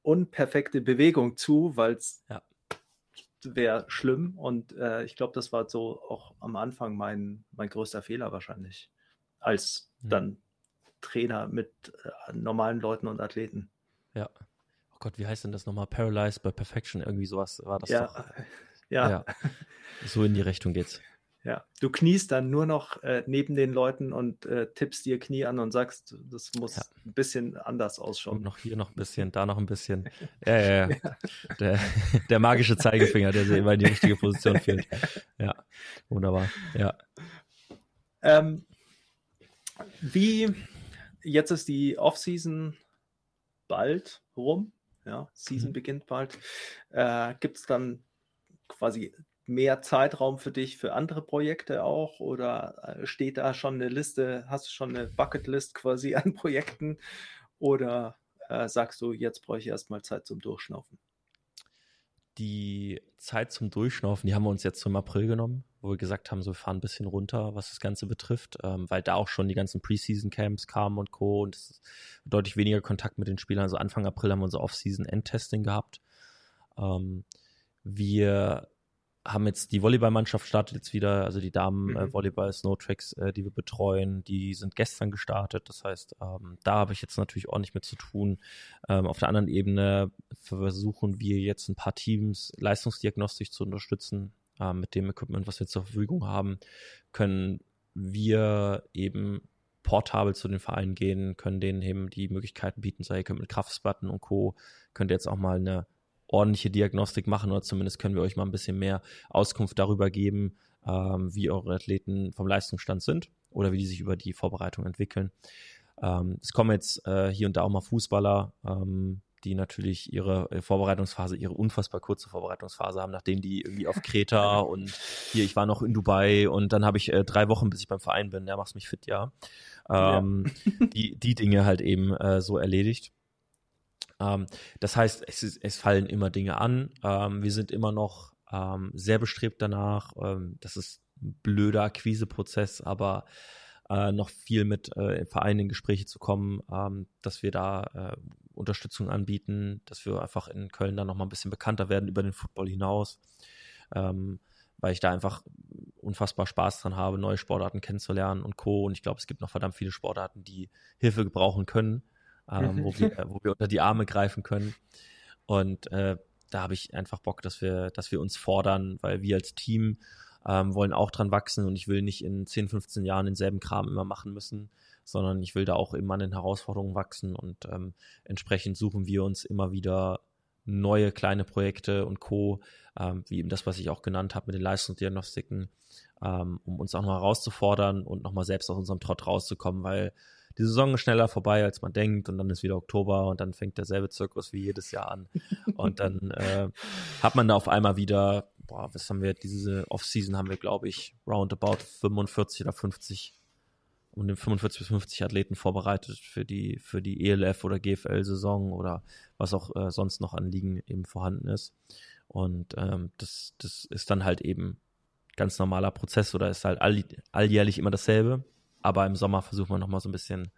unperfekte Bewegung zu, weil es ja. wäre schlimm. Und äh, ich glaube, das war so auch am Anfang mein, mein größter Fehler wahrscheinlich, als mhm. dann Trainer mit äh, normalen Leuten und Athleten. Ja. Oh Gott, wie heißt denn das nochmal? Paralyzed by Perfection, irgendwie sowas war das ja. doch. Ja. ja. So in die Richtung geht's. Ja, du kniest dann nur noch äh, neben den Leuten und äh, tippst dir Knie an und sagst, das muss ja. ein bisschen anders ausschauen. Und noch hier noch ein bisschen, da noch ein bisschen. Ja, ja, ja. ja. Der, der, magische Zeigefinger, der sich immer in die richtige Position führt. Ja, wunderbar. Ja. Ähm, wie, jetzt ist die Offseason bald rum. Ja, Season mhm. beginnt bald. Äh, Gibt es dann quasi mehr Zeitraum für dich für andere Projekte auch? Oder äh, steht da schon eine Liste, hast du schon eine Bucketlist quasi an Projekten? Oder äh, sagst du, jetzt brauche ich erstmal Zeit zum Durchschnaufen? Die Zeit zum Durchschnaufen, die haben wir uns jetzt zum April genommen, wo wir gesagt haben, so wir fahren ein bisschen runter, was das Ganze betrifft, ähm, weil da auch schon die ganzen Preseason-Camps kamen und Co. und es deutlich weniger Kontakt mit den Spielern. Also Anfang April haben wir unser Off-Season-Endtesting gehabt. Ähm, wir haben jetzt die Volleyballmannschaft startet jetzt wieder, also die Damen äh, mhm. Volleyball Snowtracks, äh, die wir betreuen, die sind gestern gestartet. Das heißt, ähm, da habe ich jetzt natürlich ordentlich mit zu tun. Ähm, auf der anderen Ebene versuchen wir jetzt ein paar Teams leistungsdiagnostisch zu unterstützen. Ähm, mit dem Equipment, was wir zur Verfügung haben, können wir eben portabel zu den Vereinen gehen, können denen eben die Möglichkeiten bieten, sei ihr könnt mit Kraftsplatten und Co. könnt ihr jetzt auch mal eine ordentliche Diagnostik machen oder zumindest können wir euch mal ein bisschen mehr Auskunft darüber geben, ähm, wie eure Athleten vom Leistungsstand sind oder wie die sich über die Vorbereitung entwickeln. Ähm, es kommen jetzt äh, hier und da auch mal Fußballer, ähm, die natürlich ihre Vorbereitungsphase, ihre unfassbar kurze Vorbereitungsphase haben, nachdem die irgendwie auf Kreta und hier, ich war noch in Dubai und dann habe ich äh, drei Wochen, bis ich beim Verein bin, der macht mich fit, ja. Ähm, ja. die, die Dinge halt eben äh, so erledigt. Ähm, das heißt, es, ist, es, fallen immer Dinge an. Ähm, wir sind immer noch ähm, sehr bestrebt danach. Ähm, das ist ein blöder Akquiseprozess, aber äh, noch viel mit äh, Vereinen in Gespräche zu kommen, ähm, dass wir da äh, Unterstützung anbieten, dass wir einfach in Köln dann noch mal ein bisschen bekannter werden über den Football hinaus, ähm, weil ich da einfach unfassbar Spaß dran habe, neue Sportarten kennenzulernen und Co. Und ich glaube, es gibt noch verdammt viele Sportarten, die Hilfe gebrauchen können ähm, wo, wir, wo wir unter die Arme greifen können. Und äh, da habe ich einfach Bock, dass wir, dass wir uns fordern, weil wir als Team ähm, wollen auch dran wachsen und ich will nicht in 10, 15 Jahren denselben Kram immer machen müssen, sondern ich will da auch immer an den Herausforderungen wachsen und ähm, entsprechend suchen wir uns immer wieder neue kleine Projekte und Co., ähm, wie eben das, was ich auch genannt habe mit den Leistungsdiagnostiken, ähm, um uns auch noch herauszufordern und nochmal selbst aus unserem Trott rauszukommen, weil die Saison ist schneller vorbei, als man denkt, und dann ist wieder Oktober und dann fängt derselbe Zirkus wie jedes Jahr an. Und dann äh, hat man da auf einmal wieder, boah, was haben wir, diese Off-Season haben wir, glaube ich, roundabout 45 oder 50 um den 45 bis 50 Athleten vorbereitet für die, für die ELF oder GFL-Saison oder was auch äh, sonst noch an Ligen eben vorhanden ist. Und ähm, das, das ist dann halt eben ganz normaler Prozess oder ist halt all, alljährlich immer dasselbe. Aber im Sommer versuchen wir nochmal so ein bisschen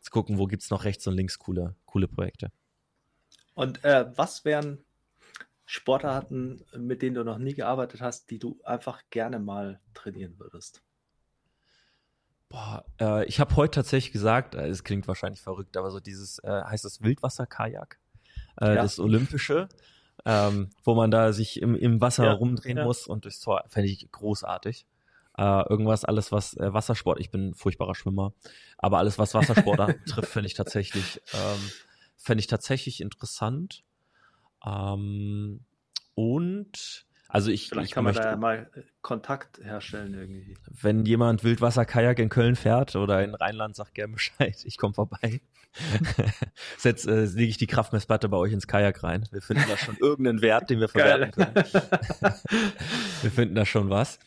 zu gucken, wo gibt es noch rechts und links coole, coole Projekte. Und äh, was wären Sportarten, mit denen du noch nie gearbeitet hast, die du einfach gerne mal trainieren würdest? Boah, äh, ich habe heute tatsächlich gesagt, äh, es klingt wahrscheinlich verrückt, aber so dieses, äh, heißt das Wildwasser-Kajak, äh, ja. das Olympische, ähm, wo man da sich im, im Wasser ja, rumdrehen ja. muss und durchs Tor, fände ich großartig. Äh, irgendwas, alles was äh, Wassersport, ich bin furchtbarer Schwimmer, aber alles was Wassersport betrifft, finde ich tatsächlich, ähm, fände ich tatsächlich interessant. Ähm, und also ich, Vielleicht ich kann man möchte, da ja mal äh, Kontakt herstellen irgendwie. Wenn jemand Wildwasser-Kajak in Köln fährt oder in Rheinland, sagt gerne Bescheid. Ich komme vorbei. Jetzt äh, lege ich die Kraftmessplatte bei euch ins Kajak rein. Wir finden da schon irgendeinen Wert, den wir verwerten können. wir finden da schon was.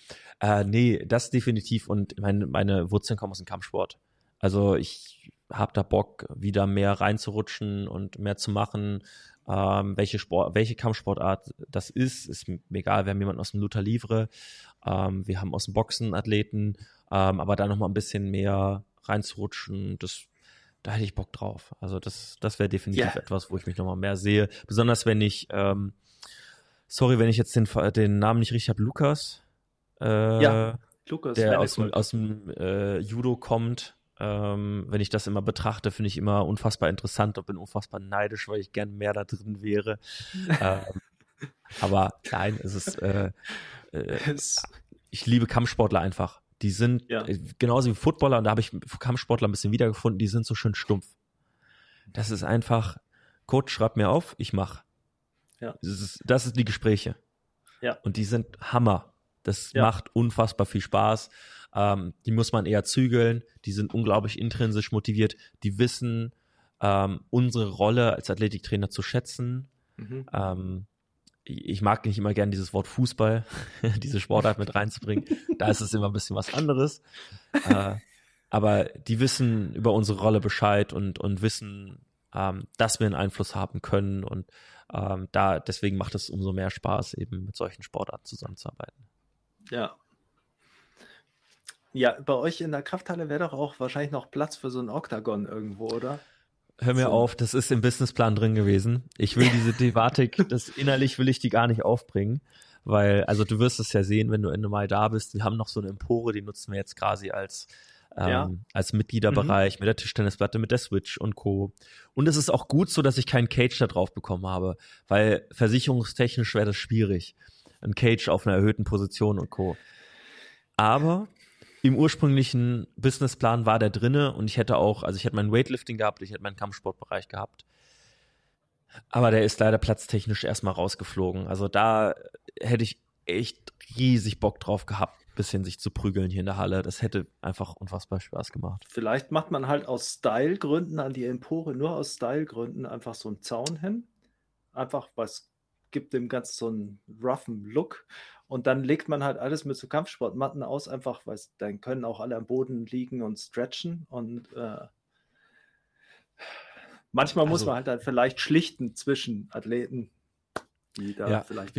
Äh, nee, das definitiv. Und meine, meine Wurzeln kommen aus dem Kampfsport. Also ich habe da Bock, wieder mehr reinzurutschen und mehr zu machen. Ähm, welche Sport, welche Kampfsportart das ist, ist mir egal. Wir haben jemanden aus dem Luther Livre, ähm, wir haben aus dem Boxen Athleten, ähm, aber da nochmal ein bisschen mehr reinzurutschen, das da hätte ich Bock drauf. Also das, das wäre definitiv yeah. etwas, wo ich mich nochmal mehr sehe. Besonders wenn ich, ähm, sorry, wenn ich jetzt den, den Namen nicht richtig habe, Lukas. Äh, ja, Lukas. Der aus dem, aus dem äh, Judo kommt. Ähm, wenn ich das immer betrachte, finde ich immer unfassbar interessant und bin unfassbar neidisch, weil ich gern mehr da drin wäre. ähm, aber nein, es ist, äh, äh, ich liebe Kampfsportler einfach. Die sind ja. Äh, genauso wie Footballer, und da habe ich Kampfsportler ein bisschen wiedergefunden, die sind so schön stumpf. Das ist einfach, Coach, schreib mir auf, ich mach. Ja. Das ist, das ist die Gespräche. Ja. Und die sind Hammer. Das ja. macht unfassbar viel Spaß. Ähm, die muss man eher zügeln. Die sind unglaublich intrinsisch motiviert. Die wissen, ähm, unsere Rolle als Athletiktrainer zu schätzen. Mhm. Ähm, ich mag nicht immer gern dieses Wort Fußball, diese Sportart mit reinzubringen. Da ist es immer ein bisschen was anderes. Äh, aber die wissen über unsere Rolle Bescheid und, und wissen, ähm, dass wir einen Einfluss haben können. Und ähm, da deswegen macht es umso mehr Spaß, eben mit solchen Sportarten zusammenzuarbeiten. Ja. Ja, bei euch in der Krafthalle wäre doch auch wahrscheinlich noch Platz für so ein Oktagon irgendwo, oder? hör mir so. auf, das ist im Businessplan drin gewesen. Ich will diese Thematik, das innerlich will ich die gar nicht aufbringen, weil, also du wirst es ja sehen, wenn du Ende Mai da bist, wir haben noch so eine Empore, die nutzen wir jetzt quasi als, ähm, ja. als Mitgliederbereich mhm. mit der Tischtennisplatte, mit der Switch und Co. Und es ist auch gut so, dass ich keinen Cage da drauf bekommen habe, weil versicherungstechnisch wäre das schwierig. Ein Cage auf einer erhöhten Position und Co. Aber im ursprünglichen Businessplan war der drinne und ich hätte auch, also ich hätte mein Weightlifting gehabt, ich hätte meinen Kampfsportbereich gehabt. Aber der ist leider platztechnisch erstmal rausgeflogen. Also da hätte ich echt riesig Bock drauf gehabt, bisschen sich zu prügeln hier in der Halle. Das hätte einfach unfassbar Spaß gemacht. Vielleicht macht man halt aus Stylegründen an die Empore nur aus Stylegründen einfach so einen Zaun hin. Einfach, was gibt dem Ganzen so einen roughen Look. Und dann legt man halt alles mit so Kampfsportmatten aus, einfach, weil dann können auch alle am Boden liegen und stretchen. Und äh, manchmal also, muss man halt dann vielleicht schlichten zwischen Athleten, die da ja, vielleicht.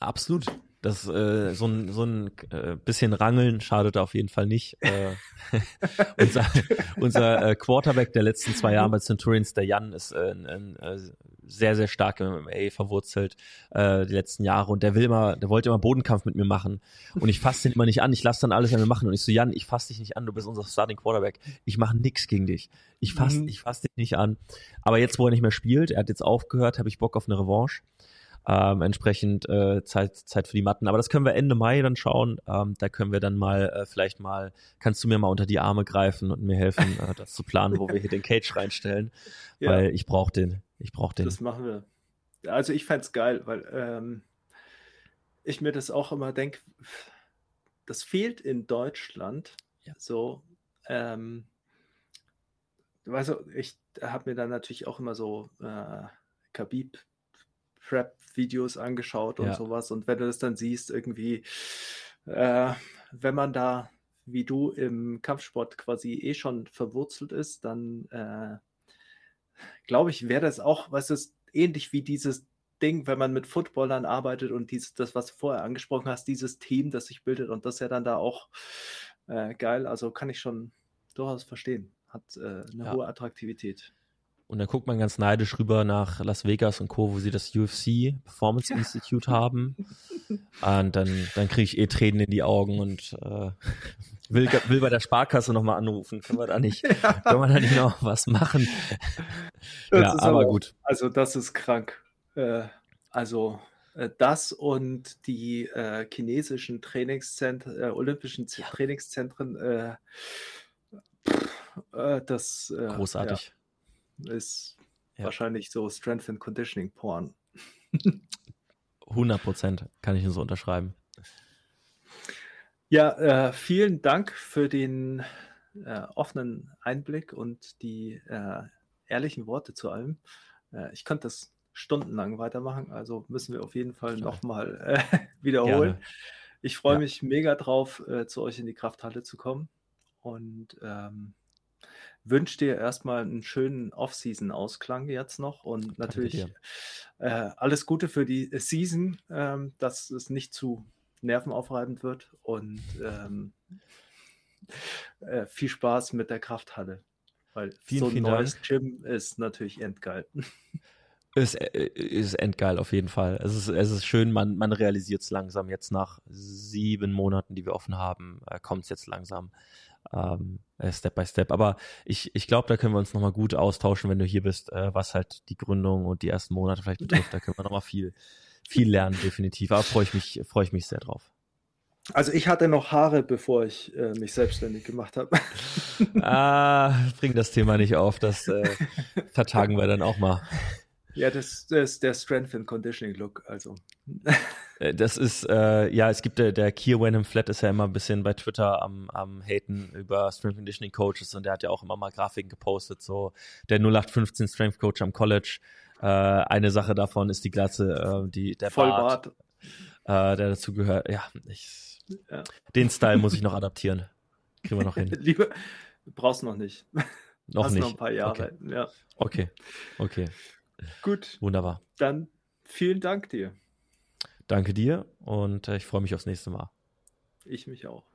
Absolut. Das, äh, so ein, so ein äh, bisschen Rangeln schadet auf jeden Fall nicht. Äh, unser unser äh, Quarterback der letzten zwei Jahre bei Centurions, der Jan, ist äh, ein, äh, sehr, sehr stark im MMA verwurzelt äh, die letzten Jahre. Und der will immer, der wollte immer Bodenkampf mit mir machen. Und ich fasse den immer nicht an, ich lasse dann alles an mir machen. Und ich so, Jan, ich fasse dich nicht an, du bist unser Starting Quarterback, ich mache nix gegen dich, ich fasse mhm. ich fass dich nicht an, aber jetzt, wo er nicht mehr spielt, er hat jetzt aufgehört, habe ich Bock auf eine Revanche ähm, entsprechend äh, Zeit, Zeit für die Matten. Aber das können wir Ende Mai dann schauen. Ähm, da können wir dann mal äh, vielleicht mal, kannst du mir mal unter die Arme greifen und mir helfen, äh, das zu planen, wo wir hier den Cage reinstellen. Ja. Weil ich brauche den. Ich brauche den. Das machen wir. Also ich fände es geil, weil ähm, ich mir das auch immer denke, das fehlt in Deutschland. Ja. So, ähm, weißt du, ich habe mir dann natürlich auch immer so äh, Khabib Prep-Videos angeschaut und ja. sowas. Und wenn du das dann siehst, irgendwie, äh, wenn man da wie du im Kampfsport quasi eh schon verwurzelt ist, dann äh, glaube ich, wäre das auch, was ist ähnlich wie dieses Ding, wenn man mit Footballern arbeitet und dieses, das, was du vorher angesprochen hast, dieses Team, das sich bildet und das ja dann da auch äh, geil. Also kann ich schon durchaus verstehen. Hat äh, eine ja. hohe Attraktivität. Und dann guckt man ganz neidisch rüber nach Las Vegas und Co., wo sie das UFC Performance Institute haben. Und dann, dann kriege ich eh Tränen in die Augen und äh, will, will bei der Sparkasse nochmal anrufen. Können wir da nicht, ja. können wir da nicht noch was machen? ja, aber, aber gut. Also das ist krank. Äh, also äh, das und die äh, chinesischen Trainingszentren, äh, olympischen. Trainingszentren, äh, äh, das großartig. Ist ja. wahrscheinlich so Strength and Conditioning Porn. 100 Prozent kann ich nur so unterschreiben. Ja, äh, vielen Dank für den äh, offenen Einblick und die äh, ehrlichen Worte zu allem. Äh, ich könnte das stundenlang weitermachen, also müssen wir auf jeden Fall nochmal äh, wiederholen. Gerne. Ich freue ja. mich mega drauf, äh, zu euch in die Krafthalle zu kommen und ähm, wünsche dir erstmal einen schönen Off-Season-Ausklang jetzt noch und natürlich äh, alles Gute für die Season, ähm, dass es nicht zu nervenaufreibend wird und ähm, äh, viel Spaß mit der Krafthalle. Weil vielen, so ein vielen neues Dank. Gym ist natürlich endgeil. Ist, äh, ist endgeil auf jeden Fall. Es ist, es ist schön, man, man realisiert es langsam. Jetzt nach sieben Monaten, die wir offen haben, äh, kommt es jetzt langsam ähm, äh, Step by Step. Aber ich, ich glaube, da können wir uns nochmal gut austauschen, wenn du hier bist, äh, was halt die Gründung und die ersten Monate vielleicht betrifft. Da können wir nochmal viel, viel lernen, definitiv. Aber freue ich mich, freue ich mich sehr drauf. Also ich hatte noch Haare, bevor ich äh, mich selbstständig gemacht habe. ah, bring das Thema nicht auf, das äh, vertagen wir dann auch mal. Ja, das, das ist der Strength and Conditioning Look, also. Äh, das ist, äh, ja, es gibt der, der Kier Wenham Flat ist ja immer ein bisschen bei Twitter am, am Haten über Strength Conditioning Coaches und der hat ja auch immer mal Grafiken gepostet, so der 0815 Strength Coach am College. Äh, eine Sache davon ist die Glatze, äh, die, der Vollbart, Bart, äh, der dazu gehört. Ja, ich, ja. den Style muss ich noch adaptieren. Kriegen wir noch hin. Lieber, brauchst noch nicht. Noch Hast nicht. noch ein paar Jahre, okay. ja. Okay, okay. Gut. Wunderbar. Dann vielen Dank dir. Danke dir und äh, ich freue mich aufs nächste Mal. Ich mich auch.